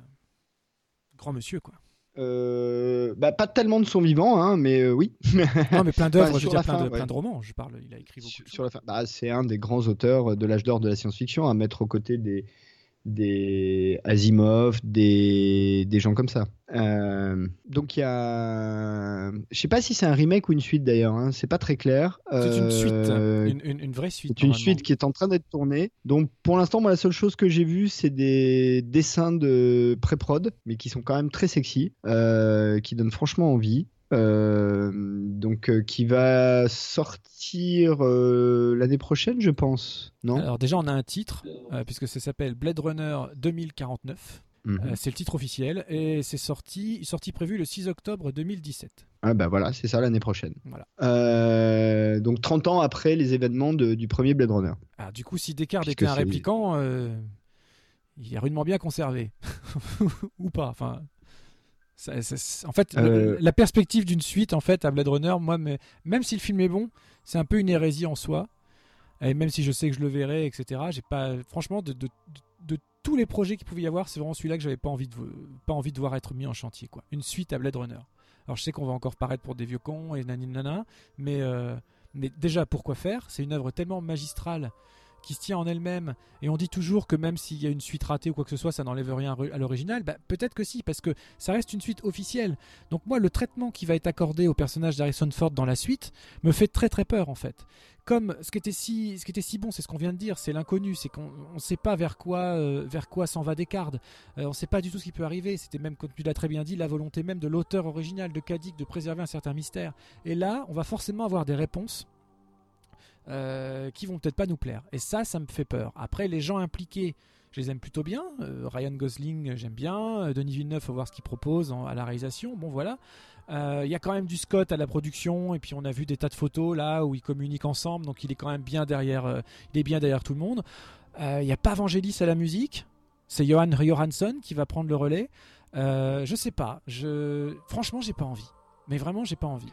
B: Grand monsieur, quoi.
A: Euh, bah, pas tellement de son vivant, hein, mais euh, oui.
B: Non, mais plein d'œuvres,
A: Enfin,
B: je veux
A: sur
B: dire,
A: la
B: plein,
A: fin,
B: de,
A: ouais.
B: plein de romans. Je parle, il a écrit beaucoup.
A: sur,
B: de
A: sur la fin. Bah, c'est un des grands auteurs de l'âge d'or de la science-fiction, à mettre aux côtés des, des Asimov, des, des gens comme ça. Euh, donc il y a, je sais pas si c'est un remake ou une suite d'ailleurs, hein, c'est pas très clair.
B: C'est une suite,
A: Euh,
B: une, une- une vraie suite.
A: c'est une suite qui est en train d'être tournée. Donc pour l'instant, moi la seule chose que j'ai vue, c'est des dessins de pré-prod, mais qui sont quand même très sexy, euh, qui donnent franchement envie. Euh, donc euh, qui va sortir euh, l'année prochaine, je pense. Non?
B: Alors déjà, on a un titre, puisque ça s'appelle Blade Runner 2049.
A: Mhm.
B: C'est le titre officiel et c'est sorti, sortie prévue le 6 octobre 2017.
A: Ah bah voilà, c'est ça l'année prochaine.
B: Voilà.
A: Euh, donc 30 ans après les événements de- du premier Blade Runner.
B: Ah, du coup, si Descartes était un euh, il est rudement bien conservé. Ou pas. Enfin, ça- ça- c'est- en fait,
A: Euh.
B: la perspective d'une suite en fait à Blade Runner, moi, mais, même si le film est bon, c'est un peu une hérésie en soi. Et même si je sais que je le verrai, etc. J'ai pas, franchement, de, de, de- de tous les projets qu'il pouvait y avoir, c'est vraiment celui-là que j'avais pas envie de pas envie de voir être mis en chantier, quoi. Une suite à Blade Runner. Alors je sais qu'on va encore paraître pour des vieux cons et nani nana, mais euh, mais déjà pourquoi faire? C'est une œuvre tellement magistrale qui se tient en elle-même et on dit toujours que même s'il y a une suite ratée ou quoi que ce soit, ça n'enlève rien à l'original. Bah, peut-être que si, parce que ça reste une suite officielle. Donc moi, le traitement qui va être accordé au personnage d'Harrison Ford dans la suite me fait très très peur en fait. Comme ce qui était si, ce qui était si bon, c'est ce qu'on vient de dire, c'est l'inconnu, c'est qu'on ne sait pas vers quoi, euh, vers quoi s'en va Descartes. Euh, on ne sait pas du tout ce qui peut arriver. C'était même, comme tu l'as très bien dit, la volonté même de l'auteur original de Kadik de préserver un certain mystère. Et là, on va forcément avoir des réponses euh, qui vont peut-être pas nous plaire. Et ça, ça me fait peur. Après, les gens impliqués, je les aime plutôt bien. Euh, Ryan Gosling, j'aime bien. Euh, Denis Villeneuve, faut voir ce qu'il propose à la réalisation. Bon, voilà. Euh, Il y a quand même du Scott à la production, et puis on a vu des tas de photos là où ils communiquent ensemble, donc il est quand même bien derrière, euh, il est bien derrière tout le monde. Euh, Il n'y a pas Vangelis à la musique, c'est Johan Johansson qui va prendre le relais. Euh, je sais pas, je franchement j'ai pas envie, mais vraiment j'ai pas envie.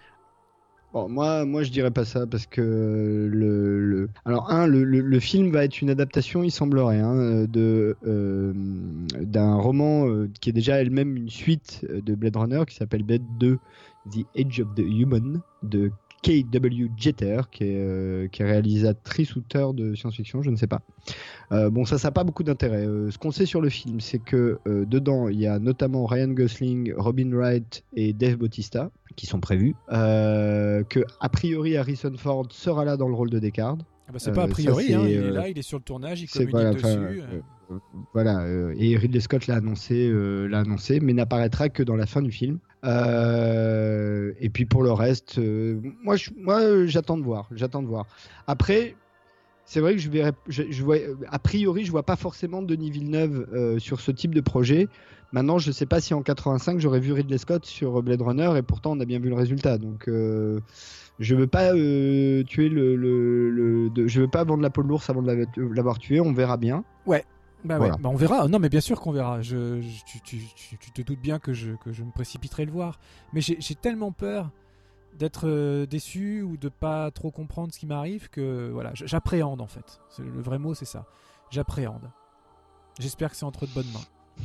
A: Bon, moi, moi, je dirais pas ça parce que le, le- alors un, le, le- le film va être une adaptation, il semblerait, hein, de euh, d'un roman euh, qui est déjà elle-même une suite euh, de Blade Runner qui s'appelle Blade 2, The Age of the Human de K.W. Jeter, qui est, euh, qui est réalisatrice auteur de science-fiction, je ne sais pas. Euh, bon, ça, ça n'a pas beaucoup d'intérêt. Euh, ce qu'on sait sur le film, c'est que euh, dedans, il y a notamment Ryan Gosling, Robin Wright et Dave Bautista qui sont prévus. Que a priori Harrison Ford sera là dans le rôle de Descartes.
B: Ah bah, c'est pas a priori, hein, il est là, il est sur le tournage, il communique
A: voilà,
B: dessus.
A: voilà, euh, et Ridley Scott l'a annoncé, euh, l'a annoncé, mais n'apparaîtra que dans la fin du film. Euh, et puis pour le reste, euh, moi, moi, euh, j'attends de voir, j'attends de voir. Après, c'est vrai que je verrais, je, vois, a priori, je vois pas forcément Denis Villeneuve euh, sur ce type de projet. Maintenant, je sais pas si en 85 j'aurais vu Ridley Scott sur Blade Runner, et pourtant on a bien vu le résultat. Donc, euh, je veux pas euh, tuer le, je veux pas vendre la peau de l'ours avant de la- l'avoir tué. On verra bien.
B: Bah
A: Voilà.
B: ouais, bah on verra. Non, mais bien sûr qu'on verra. Je, je- tu, tu- tu- tu te doutes bien que je, que je me précipiterai le voir. Mais j'ai tellement peur d'être euh, déçu ou de pas trop comprendre ce qui m'arrive que voilà, j'appréhende en fait. Le vrai mot, c'est ça. J'appréhende. J'espère que c'est entre de bonnes mains.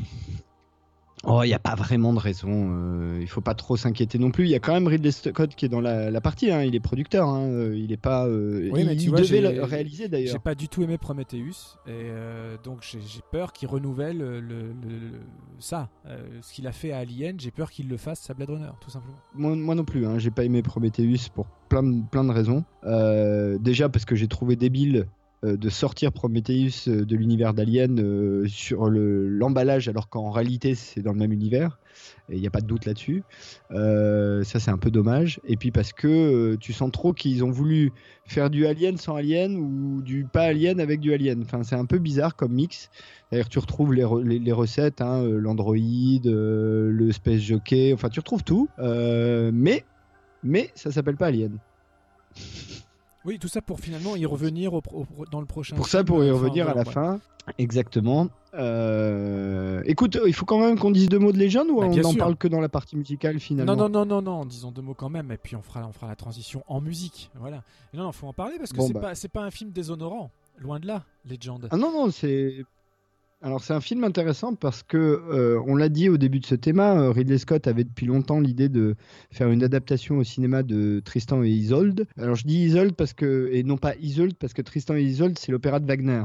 A: Oh, il n'y a pas vraiment de raison. euh, il faut pas trop s'inquiéter non plus. Il y a quand même Ridley Scott qui est dans la, la partie. hein, il est producteur. hein, euh, il est pas. euh,
B: Oui,
A: il
B: mais tu
A: il
B: vois,
A: devait
B: j'ai-
A: le réaliser
B: J'ai
A: d'ailleurs.
B: pas du tout aimé Prometheus et euh, donc j'ai j'ai peur qu'il renouvelle le, le- le- ça. Ce qu'il a fait à Alien, j'ai peur qu'il le fasse à Blade Runner, tout simplement.
A: Moi, moi non plus. Hein, j'ai pas aimé Prometheus pour plein de, plein de raisons. Déjà parce que j'ai trouvé débile de sortir Prometheus euh, de l'univers d'Alien euh, sur le- l'emballage alors qu'en réalité c'est dans le même univers. Et il n'y a pas de doute là-dessus. Euh, ça, c'est un peu dommage. Et puis parce que euh, tu sens trop qu'ils ont voulu faire du Alien sans Alien ou du pas Alien avec du Alien. Enfin, c'est un peu bizarre comme mix. D'ailleurs, tu retrouves les, les- recettes, hein, euh, l'Android, euh, le Space Jockey, enfin, tu retrouves tout. Euh, mais, mais ça s'appelle pas Alien.
B: Oui, tout ça pour finalement y revenir au pro- au- dans le prochain.
A: Pour ça, pour y
B: enfin,
A: revenir à la fin. Exactement. Euh, Écoute, il faut quand même qu'on dise deux mots de légende ou
B: Bah,
A: on n'en parle que dans la partie musicale finalement?
B: Non, non, non, non, non, disons deux mots quand même, et puis on fera, on fera la transition en musique. Voilà. Et non, non, faut en parler parce que
A: Bon,
B: c'est
A: bah.
B: pas, pas un film déshonorant. Loin de là, Legend.
A: Ah non, non, c'est. Alors c'est un film intéressant parce que euh, on l'a dit au début de ce thème, euh, Ridley Scott avait depuis longtemps l'idée de faire une adaptation au cinéma de Tristan et Isolde. Alors je dis Isolde parce que et non pas Isolde parce que Tristan et Isolde c'est l'opéra de Wagner.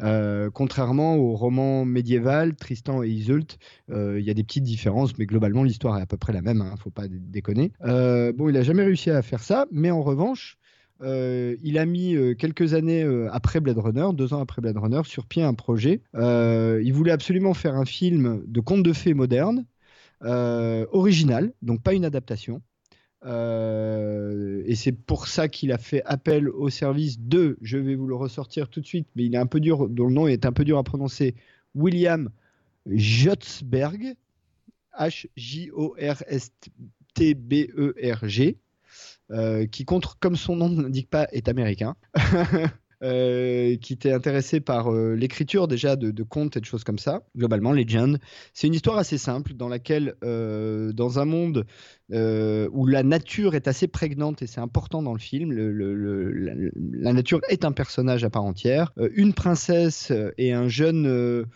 A: Euh, contrairement au roman médiéval, Tristan et Isolde, il y a des petites différences, mais globalement l'histoire est à peu près la même. Hein, faut pas dé- déconner. Bon, il a jamais réussi à faire ça, mais en revanche. Euh, il a mis euh, quelques années euh, après Blade Runner, deux ans après Blade Runner, sur pied un projet. Il voulait absolument faire un film de conte de fées moderne, original, donc pas une adaptation. Et c'est pour ça qu'il a fait appel au service de, je vais vous le ressortir tout de suite, mais il est un peu dur, dont le nom est un peu dur à prononcer, William Jotsberg, H-J-O-R-S-T-B-E-R-G, euh, qui contre, comme son nom ne l'indique pas, est américain. Euh, qui était intéressé par euh, l'écriture déjà de, contes et de choses comme ça. Globalement, Legend, c'est une histoire assez simple dans laquelle, dans un monde où la nature est assez prégnante et c'est important dans le film, la, nature est un personnage à part entière. Une princesse et un jeune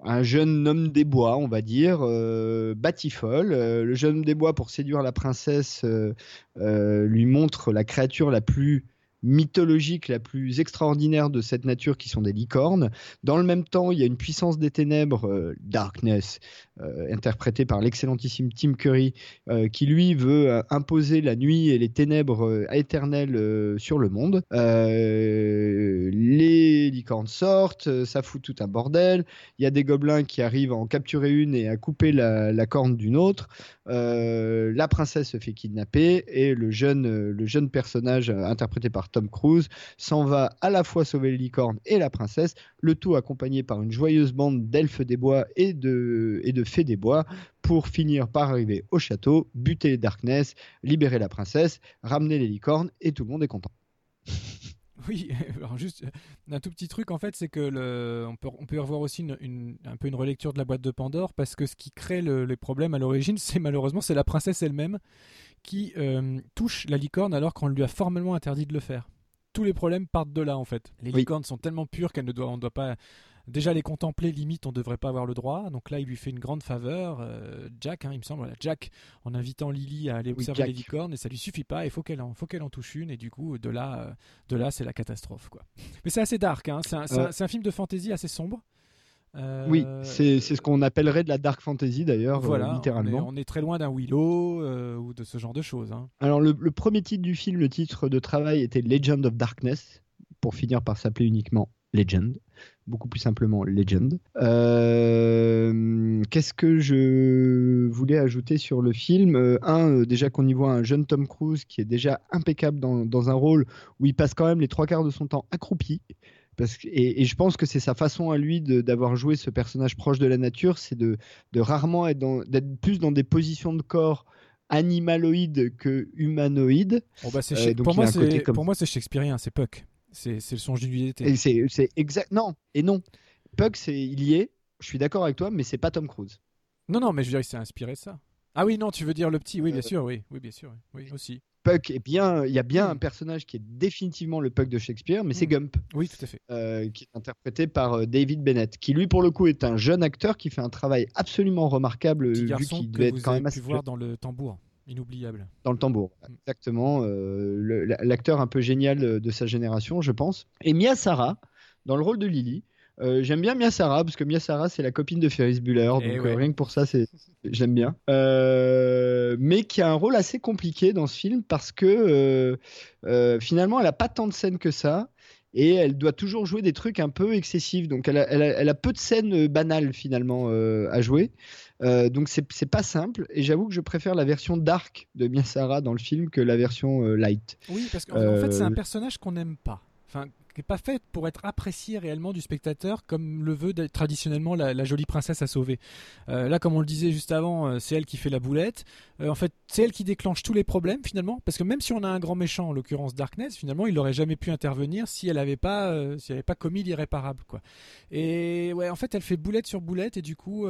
A: un jeune homme des bois, on va dire, euh, Batifol. Euh, le jeune homme des bois, pour séduire la princesse, euh, lui montre la créature la plus mythologique la plus extraordinaire de cette nature qui sont des licornes. Dans le même temps, il y a une puissance des ténèbres, euh, Darkness, euh, interprétée par l'excellentissime Tim Curry, euh, qui lui veut imposer la nuit et les ténèbres éternelles sur le monde. les licornes sortent, ça fout tout un bordel. Il y a des gobelins qui arrivent à en capturer une et à couper la, la corne d'une autre. la princesse se fait kidnapper et le jeune, le jeune personnage interprété par Tom Cruise s'en va à la fois sauver les licornes et la princesse, le tout accompagné par une joyeuse bande d'elfes des bois et de, et de fées des bois pour finir par arriver au château, buter Darkness, libérer la princesse, ramener les licornes et tout le monde est content.
B: Oui, alors juste un tout petit truc en fait, c'est que on peut on peut revoir aussi une, un peu une relecture de la boîte de Pandore parce que ce qui crée le, les problèmes à l'origine, c'est malheureusement c'est la princesse elle-même qui euh, touche la licorne alors qu'on lui a formellement interdit de le faire. Tous les problèmes partent de là en fait. Les oui. licornes sont tellement pures qu'elles ne doivent, on ne doit pas déjà les contempler, limite on ne devrait pas avoir le droit. Donc là il lui fait une grande faveur, euh, Jack, hein, il me semble, voilà, Jack, en invitant Lily à aller observer les licornes et ça lui suffit pas. Il faut qu'elle en, faut qu'elle en touche une et du coup de là, euh, de là c'est la catastrophe quoi. Mais c'est assez dark, hein. c'est un, un- c'est un film de fantasy assez sombre. Euh,
A: Oui, c'est c'est ce qu'on appellerait de la dark fantasy d'ailleurs, euh,
B: voilà, on est,
A: littéralement.
B: on est très loin d'un Willow euh, ou de ce genre de choses. hein.
A: Alors le, le premier titre du film, le titre de travail était Legend of Darkness, pour finir par s'appeler uniquement Legend, beaucoup plus simplement Legend. Euh, Qu'est-ce que je voulais ajouter sur le film? Euh, Un, euh, déjà qu'on y voit un jeune Tom Cruise qui est déjà impeccable dans, dans un rôle où il passe quand même les trois quarts de son temps accroupi. Parce que, et, et je pense que c'est sa façon à lui d'avoir joué ce personnage proche de la nature, c'est de, de rarement être d'être plus dans des positions de corps animaloïdes que humanoïdes.
B: Bon, bah,
A: Euh,
B: pour, moi,
A: comme-
B: pour moi, c'est shakespearien, c'est Puck. C'est, le songe d'une
A: c'est c'est exact. Non, et non. Puck, c'est il y est. Je suis d'accord avec toi, mais c'est pas Tom Cruise.
B: Non, non, mais je veux dire, il s'est inspiré de ça. Ah oui, non, tu veux dire le petit, oui, bien
A: Euh,
B: sûr, oui, oui, bien sûr, oui, oui, aussi.
A: Puck est bien. Il y a bien
B: Mm.
A: un personnage qui est définitivement le Puck de Shakespeare, mais c'est
B: Mm.
A: Gump,
B: Oui, tout à fait.
A: euh, qui est interprété par euh, David Bennett, qui lui pour le coup est un jeune acteur qui fait un travail absolument remarquable
B: Petit
A: vu qu'il
B: que
A: devait être quand
B: avez
A: même
B: pu
A: assez
B: voir dans le tambour, inoubliable.
A: dans le tambour.
B: Mm.
A: Exactement, euh, l'acteur un peu génial de sa génération, je pense. Et Mia Sara, dans le rôle de Lily. Euh, J'aime bien Mia Sara parce que Mia Sara c'est la copine de Ferris Bueller, donc
B: Eh
A: euh,
B: ouais.
A: rien que pour ça c'est j'aime bien. Euh, mais qui a un rôle assez compliqué dans ce film parce que euh, euh, finalement elle a pas tant de scènes que ça et elle doit toujours jouer des trucs un peu excessifs. Donc elle a, elle a- elle a peu de scènes euh, banales finalement euh, à jouer. Euh, donc c'est pas simple et j'avoue que je préfère la version dark de Mia Sara dans le film que la version euh, light.
B: Oui, parce qu'en en fait, c'est un
A: Euh,
B: personnage qu'on n'aime pas. Enfin, qui n'est pas fait pour être apprécié réellement du spectateur comme le veut traditionnellement la, jolie princesse à sauver. Euh, là, comme on le disait juste avant, euh, c'est elle qui fait la boulette. Euh, en fait, c'est elle qui déclenche tous les problèmes finalement, parce que même si on a un grand méchant, en l'occurrence Darkness, finalement, il n'aurait jamais pu intervenir si elle n'avait pas, si elle pas commis l'irréparable, quoi. Et ouais, en fait, elle fait boulette sur boulette et du coup,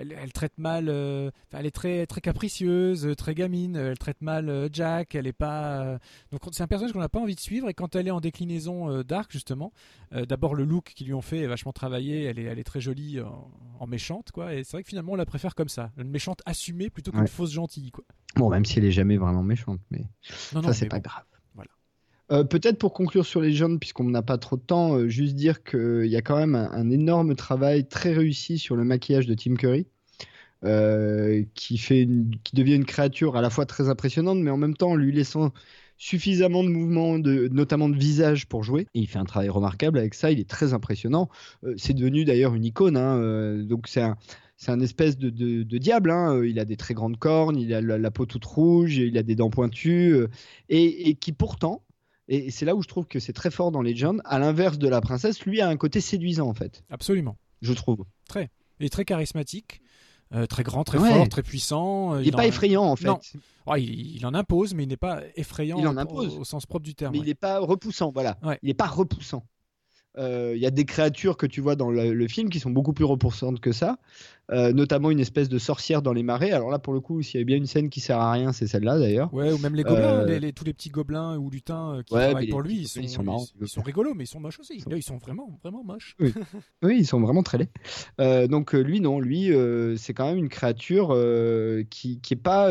B: elle, elle traite mal. euh, elle est très très capricieuse, euh, très gamine. Elle traite mal euh, Jack. Elle est pas. euh, donc c'est un personnage qu'on n'a pas envie de suivre. Et quand elle est en déclinaison euh, dark justement, euh, d'abord le look qu'ils lui ont fait est vachement travaillé. Elle est elle est très jolie en, en méchante quoi. Et c'est vrai que finalement on la préfère comme ça, une méchante assumée plutôt qu'une
A: Ouais.
B: fausse gentille quoi.
A: Bon, même si elle est jamais vraiment méchante, mais
B: Non
A: ça c'est pas
B: bon.
A: grave. Euh, Peut-être pour conclure sur les jeunes, puisqu'on n'a pas trop de temps, euh, juste dire qu'il y a quand même un, énorme travail très réussi sur le maquillage de Tim Curry, euh, qui, fait qui devient une créature à la fois très impressionnante, mais en même temps lui laissant suffisamment de mouvements, notamment de visage pour jouer. Et il fait un travail remarquable avec ça, il est très impressionnant. C'est devenu d'ailleurs une icône, hein, donc c'est un, c'est un espèce de, diable. hein. Il a des très grandes cornes, il a la, peau toute rouge, il a des dents pointues, et qui pourtant, et c'est là où je trouve que c'est très fort dans Legend, à l'inverse de la princesse, lui a un côté séduisant en fait,
B: Absolument.
A: je trouve.
B: Il est très charismatique, euh, très grand, très
A: Ouais.
B: fort, très puissant. euh,
A: Il n'est pas
B: en-
A: effrayant en fait.
B: Non. Oh, il, il en impose, mais il n'est pas effrayant
A: Il en
B: au-
A: impose.
B: Au, sens propre du terme.
A: mais
B: ouais.
A: il n'est pas repoussant, voilà.
B: Ouais.
A: Il n'est pas repoussant. Euh, Il y a des créatures que tu vois dans le, le film qui sont beaucoup plus repoussantes que ça, euh, notamment une espèce de sorcière dans les marais. Alors là, pour le coup, s'il y a bien une scène qui sert à rien, c'est celle-là d'ailleurs.
B: Ouais, ou même les gobelins,
A: Euh,
B: les, les- tous les petits gobelins ou lutins euh, qui
A: Ouais,
B: travaillent pour lui, ils sont,
A: ils sont marrants,
B: ils, ils sont rigolos, mais ils sont moches aussi. Là, Ils sont vraiment, vraiment moches.
A: Oui, ils sont vraiment très laids. Donc lui, non, lui, c'est quand même une créature qui qui est pas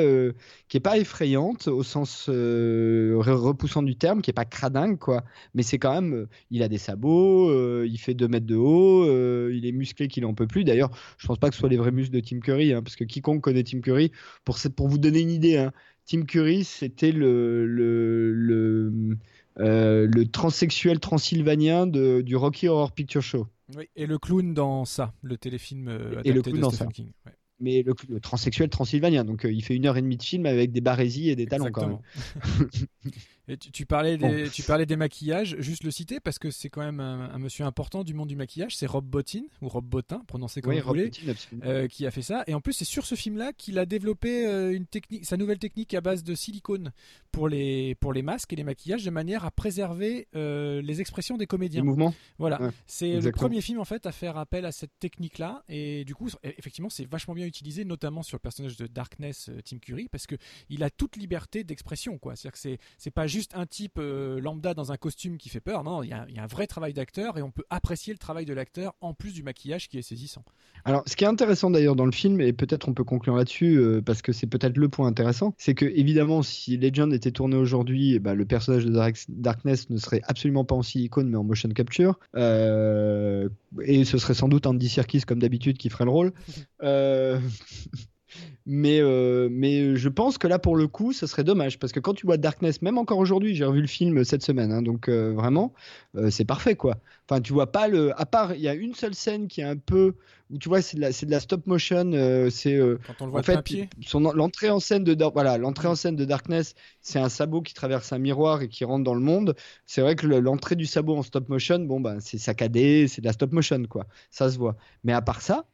A: qui est pas effrayante au sens re- repoussant du terme, qui est pas cradingue quoi. Mais c'est quand même, il a des sabots, il fait 2 mètres de haut, il est musclé qu'il en peut plus. D'ailleurs, je pense pas que ce soit les vrais muscles de Tim Curry, hein, parce que quiconque connaît Tim Curry, pour pour vous donner une idée, hein, Tim Curry, c'était le le le euh, le transsexuel transylvanien de, du Rocky Horror Picture Show.
B: Oui, Et le clown dans ça, le téléfilm euh,
A: Et le clown
B: de
A: dans
B: Stephen
A: ça.
B: King. Ouais,
A: mais le, le transsexuel transylvanien. Donc euh, il fait une heure et demie de film avec des barésies et des talons quand même.
B: Et tu, tu parlais
A: Bon.
B: des, tu parlais des maquillages, juste le citer parce que c'est quand même un, un monsieur important du monde du maquillage, c'est Rob Bottin ou Rob Bottin, prononcé comme
A: Oui,
B: vous
A: Rob
B: voulez.
A: Bottin,
B: euh, qui a fait ça. Et en plus, c'est sur ce film-là qu'il a développé euh, une technique, sa nouvelle technique à base de silicone pour les, pour les masques et les maquillages, de manière à préserver euh, les expressions des
A: Les
B: comédiens.
A: mouvements.
B: Voilà,
A: Ouais,
B: c'est le premier film en fait à faire appel à cette technique-là. Et du coup, effectivement, c'est vachement bien utilisé, notamment sur le personnage de Darkness, Tim Curry, parce que il a toute liberté d'expression. quoi. C'est-à-dire que c'est c'est pas juste un type euh, lambda dans un costume qui fait peur. Non, il y a, il y a un vrai travail d'acteur et on peut apprécier le travail de l'acteur en plus du maquillage qui est saisissant.
A: Alors, ce qui est intéressant d'ailleurs dans le film, et peut-être on peut conclure là-dessus, euh, parce que c'est peut-être le point intéressant, c'est que évidemment, si Legend était tourné aujourd'hui, eh ben, le personnage de Dark- Darkness ne serait absolument pas en silicone, mais en motion capture. Euh, et ce serait sans doute Andy Serkis, comme d'habitude, qui ferait le rôle. Mais, euh, mais je pense que là, pour le coup, ce serait dommage. Parce que quand tu vois Darkness, même encore aujourd'hui, j'ai revu le film cette semaine, hein, donc euh, vraiment, euh, c'est parfait, quoi. Enfin, tu vois pas le. À part, il y a une seule scène qui est un peu. Où tu vois, c'est de la, c'est de la stop motion. c'est.
B: Quand on le voit
A: en fait,
B: pied.
A: son l'entrée en scène de voilà, l'entrée en scène de Darkness, c'est un sabot qui traverse un miroir et qui rentre dans le monde. C'est vrai que le- l'entrée du sabot en stop motion, bon ben c'est saccadé, c'est de la stop motion quoi. Ça se voit. Mais à part ça,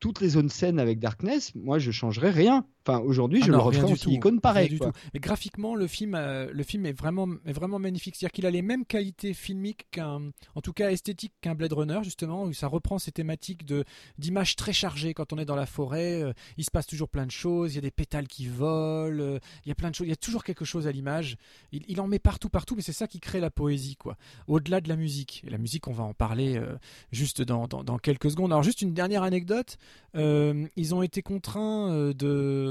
A: toutes les zones scènes avec Darkness, moi je changerais rien. Enfin aujourd'hui,
B: Ah
A: je
B: non,
A: le referais en
B: du tout.
A: silicone
B: Rien
A: pareil.
B: du tout. Et graphiquement, le film, euh, le film est vraiment, est vraiment magnifique. C'est-à-dire qu'il a les mêmes qualités filmiques qu'un, en tout cas esthétiques qu'un Blade Runner justement, où ça reprend ces thématiques de d'images très chargées quand on est dans la forêt. euh, il se passe toujours plein de choses. Il y a des pétales qui volent. euh, il y a plein de choses. Il y a toujours quelque chose à l'image. Il, il en met partout, partout. Mais c'est ça qui crée la poésie, quoi. Au-delà de la musique. Et la musique, on va en parler juste dans, dans, dans quelques secondes. Alors juste une dernière anecdote. Ils ont été contraints euh,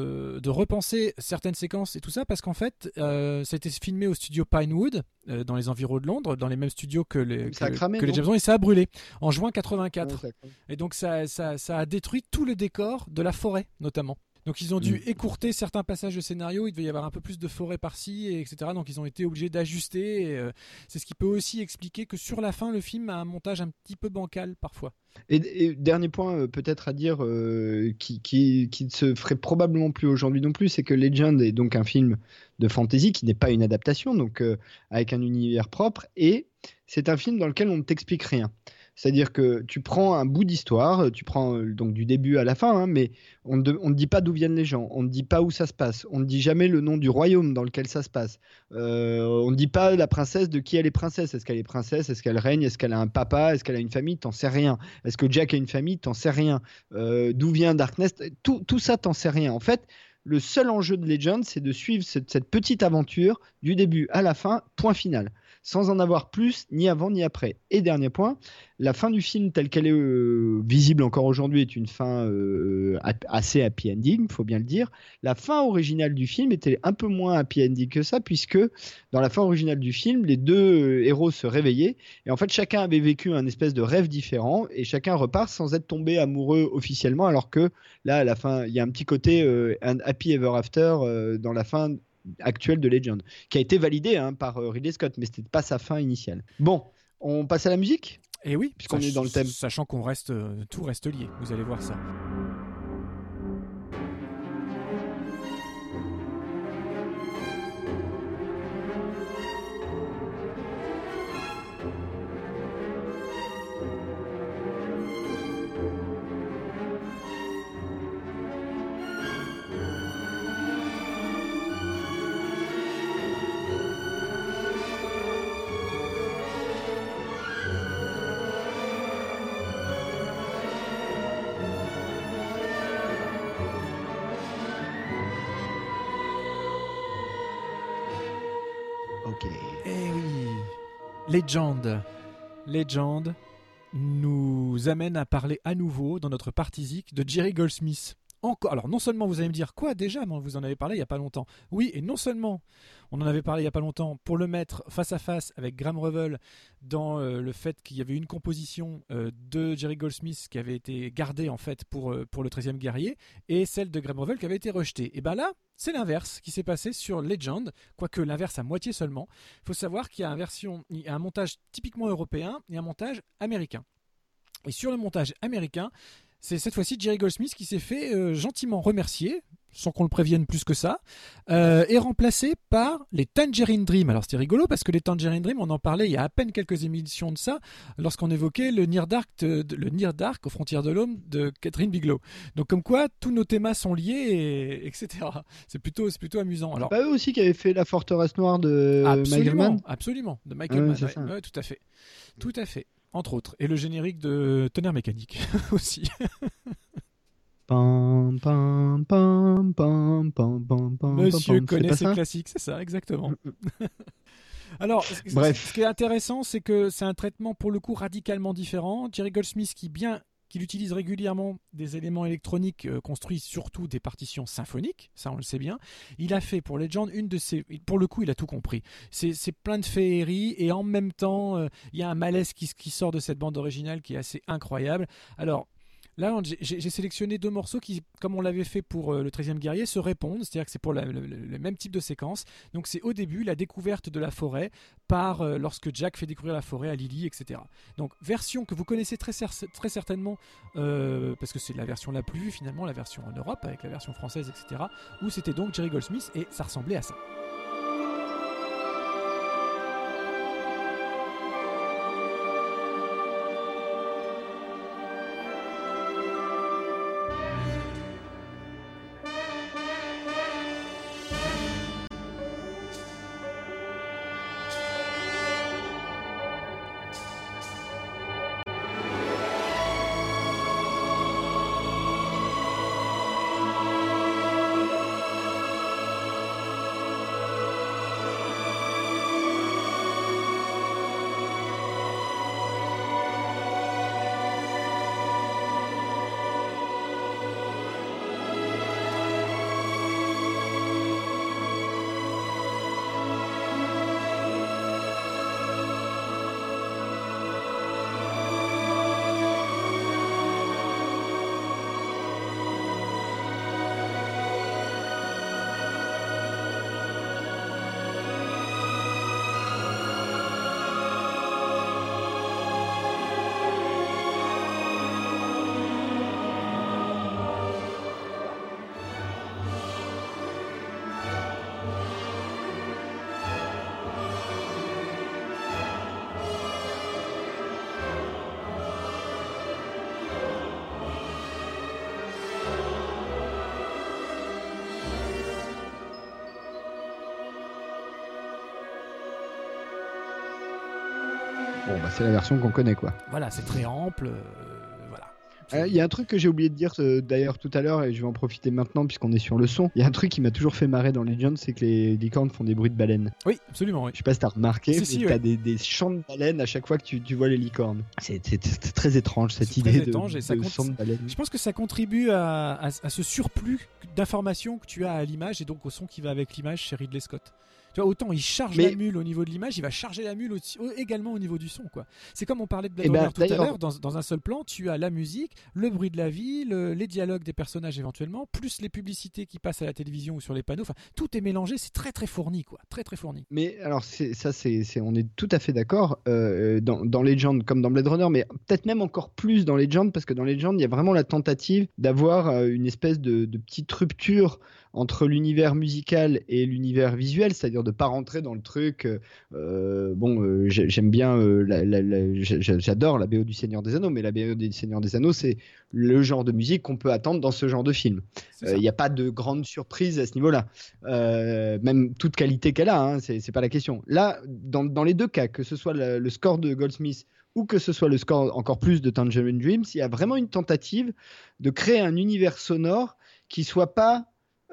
B: de, de repenser certaines séquences et tout ça parce qu'en fait, euh, ça a été filmé au studio Pinewood, euh, dans les environs de Londres, dans les mêmes studios que les, que,
A: cramé,
B: que les James Bond, et ça a brûlé en juin 84.
A: Ouais, ça-
B: Et donc ça, ça, ça a détruit tout le décor de la forêt, notamment. Donc ils ont dû
A: Mm.
B: écourter certains passages de scénario, il devait y avoir un peu plus de forêt par-ci, et etc. Donc ils ont été obligés d'ajuster. euh, C'est ce qui peut aussi expliquer que sur la fin, le film a un montage un petit peu bancal parfois.
A: Et, et dernier point euh, peut-être à dire euh, qui, qui, qui ne se ferait probablement plus aujourd'hui non plus, c'est que Legend est donc un film de fantasy qui n'est pas une adaptation, donc euh, avec un univers propre, et c'est un film dans lequel on ne t'explique rien. C'est-à-dire que tu prends un bout d'histoire, tu prends euh, donc du début à la fin, hein, mais on ne dit pas d'où viennent les gens, on ne dit pas où ça se passe, on ne dit jamais le nom du royaume dans lequel ça se passe, euh, on ne dit pas la princesse de qui elle est princesse, est-ce qu'elle est princesse, est-ce qu'elle règne, est-ce qu'elle a un papa, est-ce qu'elle a une famille, t'en sais rien. Est-ce que Jack a une famille, t'en sais rien. Euh, d'où vient Darkness, tout, tout ça, t'en sais rien. En fait, le seul enjeu de Legend, c'est de suivre cette petite aventure du début à la fin, point final, sans en avoir plus ni avant ni après. Et dernier point, la fin du film telle qu'elle est euh, visible encore aujourd'hui est une fin euh, assez happy ending, faut bien le dire. La fin originale du film était un peu moins happy ending que ça, puisque dans la fin originale du film, les deux euh, héros se réveillaient et en fait chacun avait vécu un espèce de rêve différent et chacun repart sans être tombé amoureux officiellement, alors que là à la fin il y a un petit côté happy ever after dans la fin actuelle de Legend, qui a été validé hein, par euh, Ridley Scott, mais c'était pas sa fin initiale. Bon, on passe à la musique?
B: Et oui,
A: Puisqu'on est dans le thème.
B: Sachant qu'on reste, euh, tout reste lié, vous allez voir ça. Legend. Legend nous amène à parler à nouveau dans notre partisique de Jerry Goldsmith. Alors non seulement vous allez me dire quoi déjà, mais vous en avez parlé il y a pas longtemps. Oui, et non seulement on en avait parlé il y a pas longtemps pour le mettre face à face avec Graham Revel dans euh, le fait qu'il y avait une composition euh, de Jerry Goldsmith qui avait été gardée en fait pour, euh, le 13e guerrier et celle de Graham Revel qui avait été rejetée. Et ben là, c'est l'inverse qui s'est passé sur Legend, quoique l'inverse à moitié seulement. Il faut savoir qu'il y a un montage typiquement européen et un montage américain. Et sur le montage américain, c'est cette fois-ci Jerry Goldsmith qui s'est fait euh, gentiment remercier, sans qu'on le prévienne plus que ça, euh, et remplacé par les Tangerine Dream. Alors c'était rigolo parce que les Tangerine Dream, on en parlait il y a à peine quelques émissions de ça, lorsqu'on évoquait le Near Dark, de- le Near Dark aux frontières de l'homme de Catherine Bigelow. Donc comme quoi tous nos thémas sont liés, et, etc. C'est plutôt, c'est plutôt amusant. Alors
A: Pas eux aussi qui avaient fait la forteresse noire de Michael Mann?
B: absolument, de Michael
A: Ouais,
B: Mann. ouais, ouais, tout à fait, tout à fait. Entre autres, et le générique de Tonnerre mécanique aussi.
A: Pam, pam, pam, pam, pam, pam, pam,
B: Monsieur connaît ses classiques, c'est ça, exactement. Alors, ce- ce-
A: Bref.
B: ce qui est intéressant, c'est que c'est un traitement pour le coup radicalement différent. Jerry Goldsmith, qui bien qu'il utilise régulièrement des éléments électroniques euh, construits surtout des partitions symphoniques, ça on le sait bien. Il a fait pour Legend une de ses, pour le coup il a tout compris. C'est plein de féerie et en même temps euh, il y a un malaise qui, qui sort de cette bande originale qui est assez incroyable. Alors Là, j'ai- sélectionné deux morceaux qui, comme on l'avait fait pour euh, le 13e guerrier, se répondent. C'est-à-dire que c'est pour le, même type de séquence. Donc, c'est au début la découverte de la forêt par euh, lorsque Jack fait découvrir la forêt à Lily, etc. Donc, version que vous connaissez très certainement, euh, parce que c'est la version la plus vue finalement, la version en Europe, avec la version française, etc. Où c'était donc Jerry Goldsmith et ça ressemblait à ça.
A: C'est la version qu'on connaît, quoi.
B: Voilà, c'est très ample. euh, voilà.
A: Euh, Il y a un truc que j'ai oublié de dire euh, d'ailleurs tout à l'heure, et je vais en profiter maintenant puisqu'on est sur le son. Il y a un truc qui m'a toujours fait marrer dans Legend, c'est que les licornes font des bruits de baleines.
B: Oui, absolument. Oui.
A: Je sais pas si t'as remarqué,
B: Si,
A: mais
B: si,
A: t'as
B: ouais.
A: des, des chants de baleines à chaque fois que tu, tu vois les licornes. C'est très étrange cette idée
B: très
A: de,
B: étrange et ça
A: de de baleines.
B: Je pense que ça contribue à, à- à ce surplus d'informations que tu as à l'image et donc au son qui va avec l'image chez Ridley Scott. Tu vois, autant il charge
A: Mais-
B: la mule au niveau de l'image, il va charger la mule aussi- également au niveau du son. quoi. C'est comme on parlait de Blade
A: Eh ben,
B: Runner tout à l'heure, dans, dans un seul plan, tu as la musique, le bruit de la ville, le- les dialogues des personnages éventuellement, plus les publicités qui passent à la télévision ou sur les panneaux. Enfin, tout est mélangé, c'est très très fourni, quoi. Très très fourni.
A: Mais alors, ça, c'est, on est tout à fait d'accord euh, dans, dans Legend comme dans Blade Runner, mais peut-être même encore plus dans Legend, parce que dans Legend, il y a vraiment la tentative d'avoir euh, une espèce de, de petite rupture entre l'univers musical et l'univers visuel, c'est-à-dire de pas rentrer dans le truc. euh, euh, bon, euh, j'ai- j'aime bien, euh, j'adore la BO du Seigneur des Anneaux, mais la BO du Seigneur des Anneaux, c'est le genre de musique qu'on peut attendre dans ce genre de film. Il n'y a pas de grande surprise à ce niveau-là. Même toute qualité qu'elle a, hein, c'est pas la question. Là, dans, dans les deux cas, que ce soit le, le score de Goldsmith ou que ce soit le score encore plus de Tangerine Dreams, il y a vraiment une tentative de créer un univers sonore qui soit pas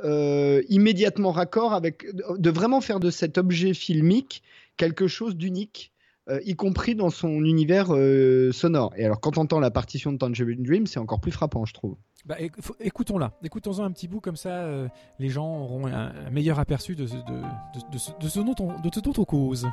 A: euh, immédiatement raccord avec, de vraiment faire de cet objet filmique quelque chose d'unique. euh, y compris dans son univers euh, sonore. Et alors, quand on entend la partition de Tangerine Dream, c'est encore plus frappant, je trouve.
B: Bah, écoutons-la, écoutons-en un petit bout comme ça, les gens auront un, meilleur aperçu de, de, de- de ce, de ce dont cause.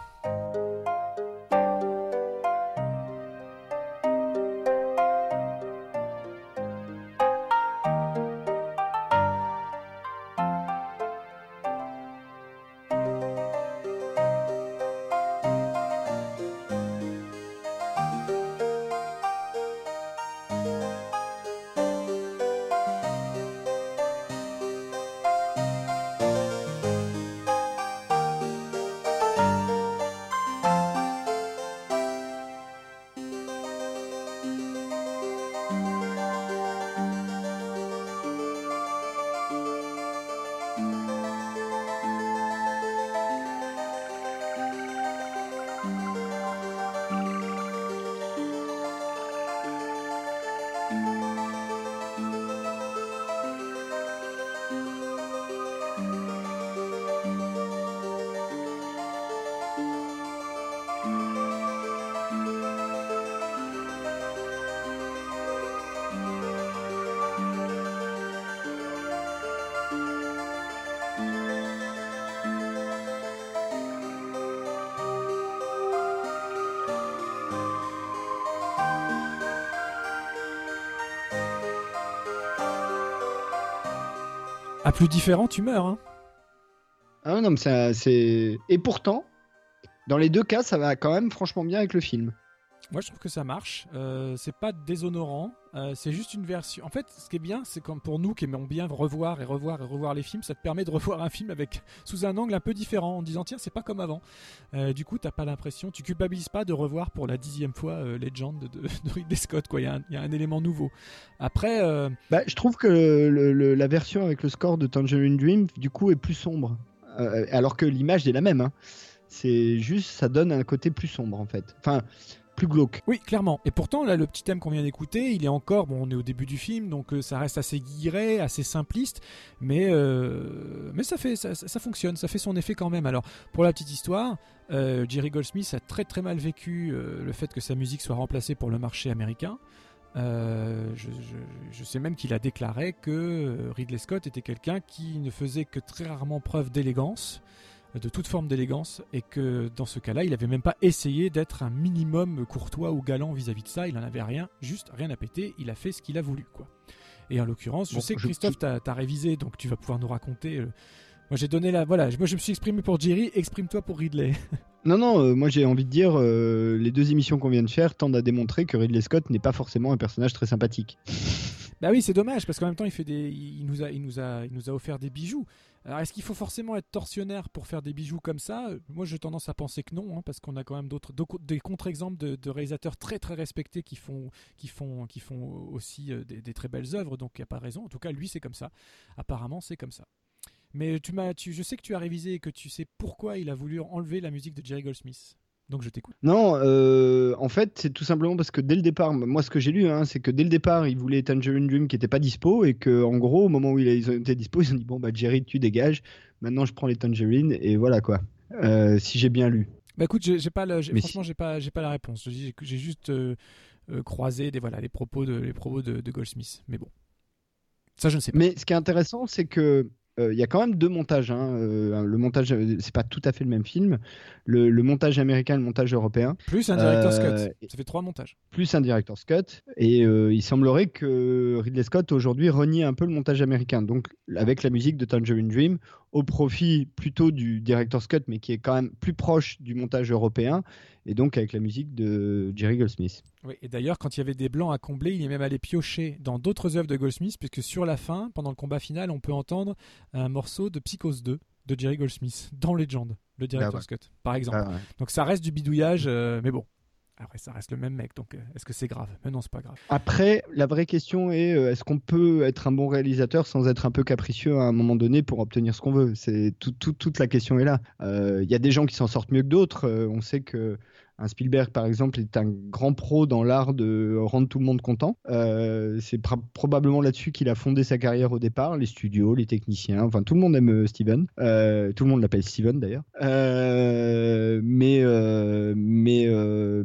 B: Plus différent, tu meurs. Hein.
A: Ah non, mais ça, c'est. Et pourtant, dans les deux cas, ça va quand même franchement bien avec le film.
B: Moi, je trouve que ça marche. Euh, c'est pas déshonorant. Euh, c'est juste une version. En fait, ce qui est bien, c'est comme pour nous qui aimons bien revoir et revoir et revoir les films, ça te permet de revoir un film avec sous un angle un peu différent, en disant tiens, c'est pas comme avant. Euh, du coup, t'as pas l'impression, tu culpabilises pas de revoir pour la dixième fois euh, Legend de, de Ridley Scott. Quoi, il y, y a un élément nouveau. Après,
A: Bah, je trouve que la version avec le score de Tangerine Dream, du coup, est plus sombre. Alors que l'image est la même. hein. C'est juste, ça donne un côté plus sombre en fait. Enfin, glauque.
B: Oui, clairement. Et pourtant, là, le petit thème qu'on vient d'écouter, il est encore, bon, on est au début du film, donc euh, ça reste assez guiré, assez simpliste, mais, euh, mais ça, fait, ça, fonctionne, ça fait son effet quand même. Alors, pour la petite histoire, euh, Jerry Goldsmith a très très mal vécu le fait que sa musique soit remplacée pour le marché américain. Je, sais même qu'il a déclaré que Ridley Scott était quelqu'un qui ne faisait que très rarement preuve d'élégance, de toute forme d'élégance, et que dans ce cas-là, il n'avait même pas essayé d'être un minimum courtois ou galant vis-à-vis de ça. Il n'en avait rien, juste rien à péter. Il a fait ce qu'il a voulu, quoi. Et en l'occurrence, je sais que
A: je-
B: Christophe, as révisé, donc tu vas pouvoir nous raconter. euh, Moi, j'ai donné la. Voilà, moi, je me suis exprimé pour Jerry, exprime-toi pour Ridley.
A: Non, non, euh, moi j'ai envie de dire, euh, les deux émissions qu'on vient de faire tendent à démontrer que Ridley Scott n'est pas forcément un personnage très sympathique.
B: Bah oui, c'est dommage parce qu'en même temps, il fait des, il nous a, il nous a, il nous a offert des bijoux. Alors, est-ce qu'il faut forcément être tortionnaire pour faire des bijoux comme ça? Moi, j'ai tendance à penser que non, hein, parce qu'on a quand même d'autres, des contre-exemples de, réalisateurs très très respectés qui font, qui font, qui font aussi euh, des, très belles œuvres. Donc, il n'y a pas raison. En tout cas, lui, c'est comme ça. Apparemment, c'est comme ça. Mais tu m'as, je sais que tu as révisé et que tu sais pourquoi il a voulu enlever la musique de Jerry Goldsmith. Donc, je t'écoute.
A: Non, euh, en fait, c'est tout simplement parce que dès le départ, moi ce que j'ai lu, hein, c'est que dès le départ, ils voulaient Tangerine Dream qui n'était pas dispo et que en gros, au moment où ils ont été dispo, ils ont dit bon bah Jerry, tu dégages. Maintenant, je prends les Tangerines et voilà quoi. Euh, si j'ai bien lu.
B: Bah écoute, j'ai j'ai pas, le- franchement, j'ai pas, j'ai pas la réponse. J'ai j'ai juste euh, euh, croisé des, voilà, les propos de, les propos de, de Goldsmith. Mais bon, ça, je ne sais pas.
A: Mais ce qui est intéressant, c'est que euh, il y a quand même deux montages. hein. Euh, le montage, euh, c'est pas tout à fait le même film. Le, le montage américain, et le montage européen,
B: Plus un director's
A: Euh,
B: cut. Ça fait trois montages.
A: plus un director's cut. Et euh, il semblerait que Ridley Scott aujourd'hui renie un peu le montage américain, donc avec la musique de Tangerine Dream, au profit plutôt du director's cut, mais qui est quand même plus proche du montage européen, et donc avec la musique de Jerry Goldsmith.
B: Oui, et d'ailleurs, quand il y avait des blancs à combler, il est même allé piocher dans d'autres œuvres de Goldsmith, puisque sur la fin, pendant le combat final, on peut entendre un morceau de Psychose 2 de Jerry Goldsmith dans Legend, le director's cut, par exemple.
A: Ah ouais.
B: Donc ça reste du bidouillage, euh, mais bon. Après, ça reste le même mec, donc euh, est-ce que c'est grave? Mais non, c'est pas grave.
A: Après, la vraie question est euh, est-ce qu'on peut être un bon réalisateur sans être un peu capricieux à un moment donné pour obtenir ce qu'on veut? C'est tout- tout- toute la question est là. Euh, Il y a des gens qui s'en sortent mieux que d'autres. On sait que Un Spielberg, par exemple, est un grand pro dans l'art de rendre tout le monde content. Euh, c'est probablement là-dessus qu'il a fondé sa carrière au départ. Les studios, les techniciens, enfin tout le monde aime euh, Steven. Euh, tout le monde l'appelle Steven d'ailleurs. mais, mais,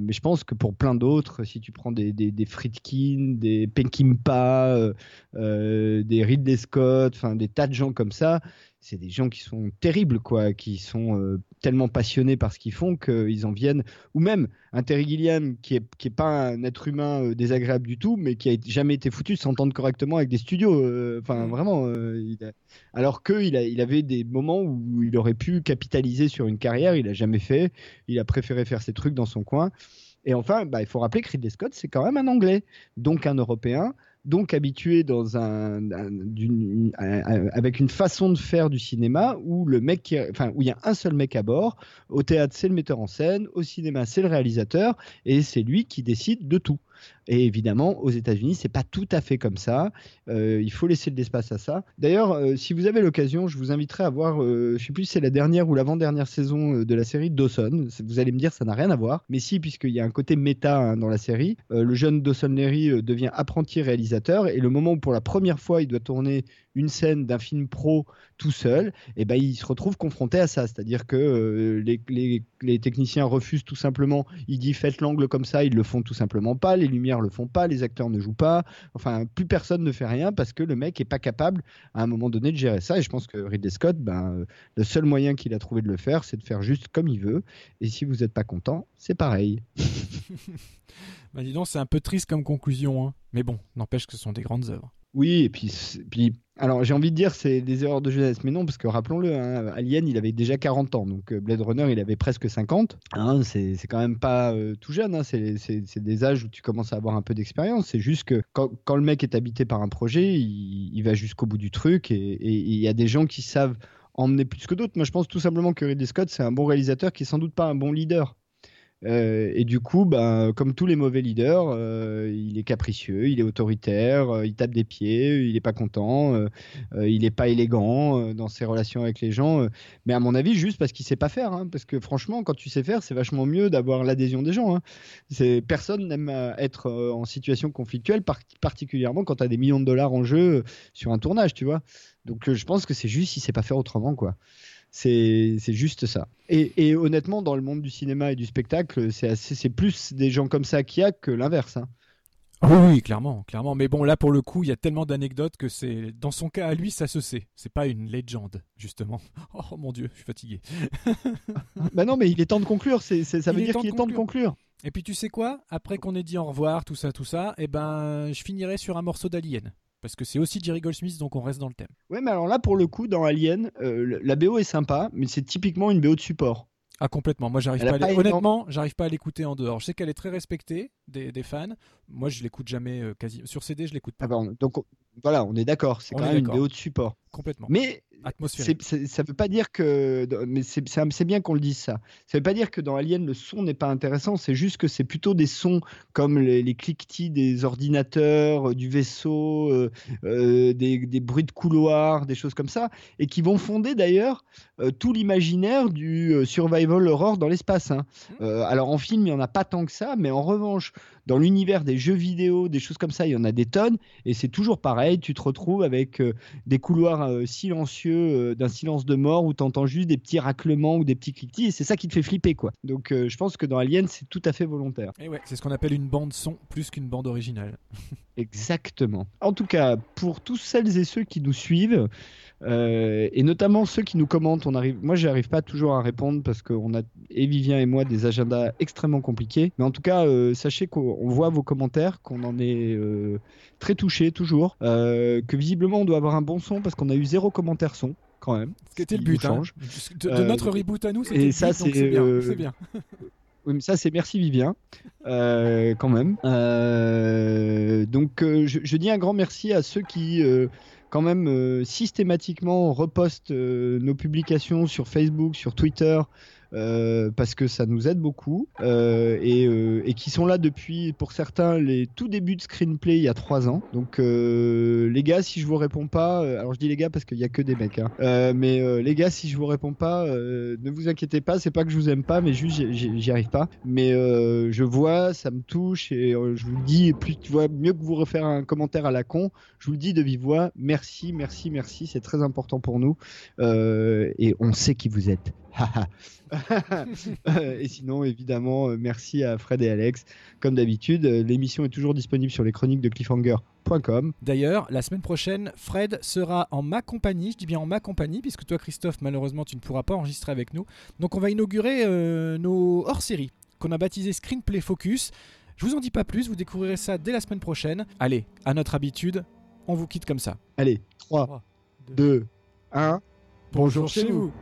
A: mais je pense que pour plein d'autres, si tu prends des, des, des Friedkin, des Peckinpah, des Ridley Scott, enfin des tas de gens comme ça, c'est des gens qui sont terribles, quoi, qui sont euh, tellement passionnés par ce qu'ils font qu'ils en viennent. Ou même un Terry Gilliam qui est, qui est pas un être humain euh, désagréable du tout, mais qui a jamais été foutu de s'entendre correctement avec des studios. Euh, enfin, mm. vraiment. Alors qu'il il avait des moments où il aurait pu capitaliser sur une carrière, il a jamais fait. Il a préféré faire ses trucs dans son coin. Et enfin, bah, il faut rappeler que Ridley Scott, c'est quand même un Anglais, donc un Européen donc habitué avec une façon de faire du cinéma où le mec, enfin où il y a un seul mec à bord. Au théâtre, c'est le metteur en scène. Au cinéma, c'est le réalisateur, et c'est lui qui décide de tout. Et évidemment, aux États-Unis, c'est pas tout à fait comme ça. Euh, il faut laisser de l'espace à ça. D'ailleurs, euh, si vous avez l'occasion, je vous inviterai à voir, euh, je sais plus si c'est la dernière ou l'avant-dernière saison de la série Dawson. Vous allez me dire, ça n'a rien à voir. Mais si, puisqu'il y a un côté méta hein, dans la série. le jeune Dawson Leary devient apprenti réalisateur et le moment où pour la première fois il doit tourner une scène d'un film pro tout seul, et eh ben il se retrouve confronté à ça. C'est-à-dire que les, les, techniciens refusent tout simplement. Il dit faites l'angle comme ça, ils le font tout simplement pas. Les lumières le font pas, les acteurs ne jouent pas. Enfin, plus personne ne fait rien parce que le mec est pas capable à un moment donné de gérer ça. Et je pense que Ridley Scott, ben, euh, le seul moyen qu'il a trouvé de le faire, c'est de faire juste comme il veut. Et si vous n'êtes pas content, c'est pareil.
B: bah dis donc, c'est un peu triste comme conclusion. Hein. Mais bon, n'empêche que ce sont des grandes œuvres.
A: Oui, et puis, puis alors j'ai envie de dire c'est des erreurs de jeunesse, mais non, parce que rappelons-le, hein, Alien il avait déjà 40 ans, donc euh, Blade Runner il avait presque 50. Hein, c'est quand même pas euh, tout jeune, hein, c'est des âges où tu commences à avoir un peu d'expérience. C'est juste que quand, quand, le mec est habité par un projet, il, il va jusqu'au bout du truc, et il y a des gens qui savent emmener plus que d'autres. Moi je pense tout simplement que Ridley Scott c'est un bon réalisateur qui est sans doute pas un bon leader. Euh, et du coup, ben, comme tous les mauvais leaders, euh, il est capricieux, il est autoritaire, euh, il tape des pieds, il n'est pas content, il n'est pas élégant dans ses relations avec les gens. mais à mon avis, juste parce qu'il sait pas faire. Hein, parce que franchement, quand tu sais faire, c'est vachement mieux d'avoir l'adhésion des gens. Hein. Personne n'aime être en situation conflictuelle, particulièrement quand tu as des millions de dollars en jeu sur un tournage, tu vois. Donc je pense que c'est juste il sait pas faire autrement, quoi. C'est juste ça. Et, honnêtement, dans le monde du cinéma et du spectacle, c'est plus des gens comme ça qu'il y a que l'inverse. Hein.
B: Oui, clairement, clairement. Mais bon, là, pour le coup, il y a tellement d'anecdotes que c'est, dans son cas à lui, ça se sait. C'est pas une légende, justement. Oh mon dieu, je suis fatigué.
A: bah non, mais il est temps de conclure. ça veut dire qu'il est temps de conclure.
B: Et puis tu sais quoi? Après qu'on ait dit au revoir, tout ça, tout ça, eh ben, je finirai sur un morceau d'Alien. Parce que c'est aussi Jerry Goldsmith, donc on reste dans le thème.
A: Ouais, mais alors là, pour le coup, dans Alien, euh, la BO est sympa, mais c'est typiquement une BO de support.
B: Ah complètement. Moi j'arrive pas, à honnêtement, j'arrive pas à l'écouter en dehors. Je sais qu'elle est très respectée des, fans. Moi je l'écoute jamais euh, quasi sur CD, je l'écoute pas.
A: Ah bah, donc voilà, on est d'accord. C'est quand même une BO de support.
B: Complètement.
A: Mais atmosphérique. ça veut pas dire que, mais c'est bien qu'on le dise ça. Ça veut pas dire que dans Alien le son n'est pas intéressant. C'est juste que c'est plutôt des sons comme les, les cliquetis des ordinateurs, euh, du vaisseau, euh, euh, des, des, bruits de couloir, des choses comme ça, et qui vont fonder d'ailleurs tout l'imaginaire du survival horror dans l'espace. Hein. Mmh. alors en film il y en a pas tant que ça, mais en revanche dans l'univers des jeux vidéo, des choses comme ça, il y en a des tonnes, et c'est toujours pareil. Tu te retrouves avec des couloirs silencieux euh, d'un silence de mort où tu entends juste des petits raclements ou des petits cliquetis et c'est ça qui te fait flipper quoi. Donc euh, je pense que dans Alien c'est tout à fait volontaire.
B: Et ouais, c'est ce qu'on appelle une bande son plus qu'une bande originale.
A: Exactement. En tout cas, pour tous celles et ceux qui nous suivent, euh, et notamment ceux qui nous commentent, on arrive, moi j'arrive pas toujours à répondre parce qu'on a, et Vivien et moi, des agendas extrêmement compliqués. Mais en tout cas, sachez qu'on voit vos commentaires, qu'on en est très touché toujours, que visiblement on doit avoir un bon son parce qu'on a eu zéro commentaire son quand même.
B: Ce qui était le but. Hein. De, de, notre reboot à nous, c'était ça, c'est bien. Euh, bien.
A: oui, mais ça, c'est merci Vivien, euh, quand même. Euh, donc, je, je, dis un grand merci à ceux qui, quand même, systématiquement repostent nos publications sur Facebook, sur Twitter, euh, parce que ça nous aide beaucoup euh, et, euh, et qui sont là depuis, pour certains, les tout débuts de screenplay il y a trois ans. Donc les gars, si je vous réponds pas, alors je dis les gars parce qu'il y a que des mecs, hein. Mais les gars, si je vous réponds pas, ne vous inquiétez pas, c'est pas que je vous aime pas, mais juste j'y- arrive pas. Mais je vois, ça me touche et je vous le dis, plus mieux que vous refaire un commentaire à la con, je vous le dis de vive voix, merci, merci, merci, c'est très important pour nous et on sait qui vous êtes. Euh, et sinon, évidemment, euh, merci à Fred et Alex. Comme d'habitude, euh, l'émission est toujours disponible sur les chroniques de cliffhanger.com.
B: D'ailleurs, la semaine prochaine, Fred sera en ma compagnie. Je dis bien en ma compagnie, puisque toi, Christophe, malheureusement, tu ne pourras pas enregistrer avec nous. Donc, on va inaugurer euh, nos hors-séries qu'on a baptisé Screenplay Focus. Je vous en dis pas plus, vous découvrirez ça dès la semaine prochaine. Allez, à notre habitude, on vous quitte comme ça.
A: Allez, 3, 2, 1.
B: Bonjour chez vous.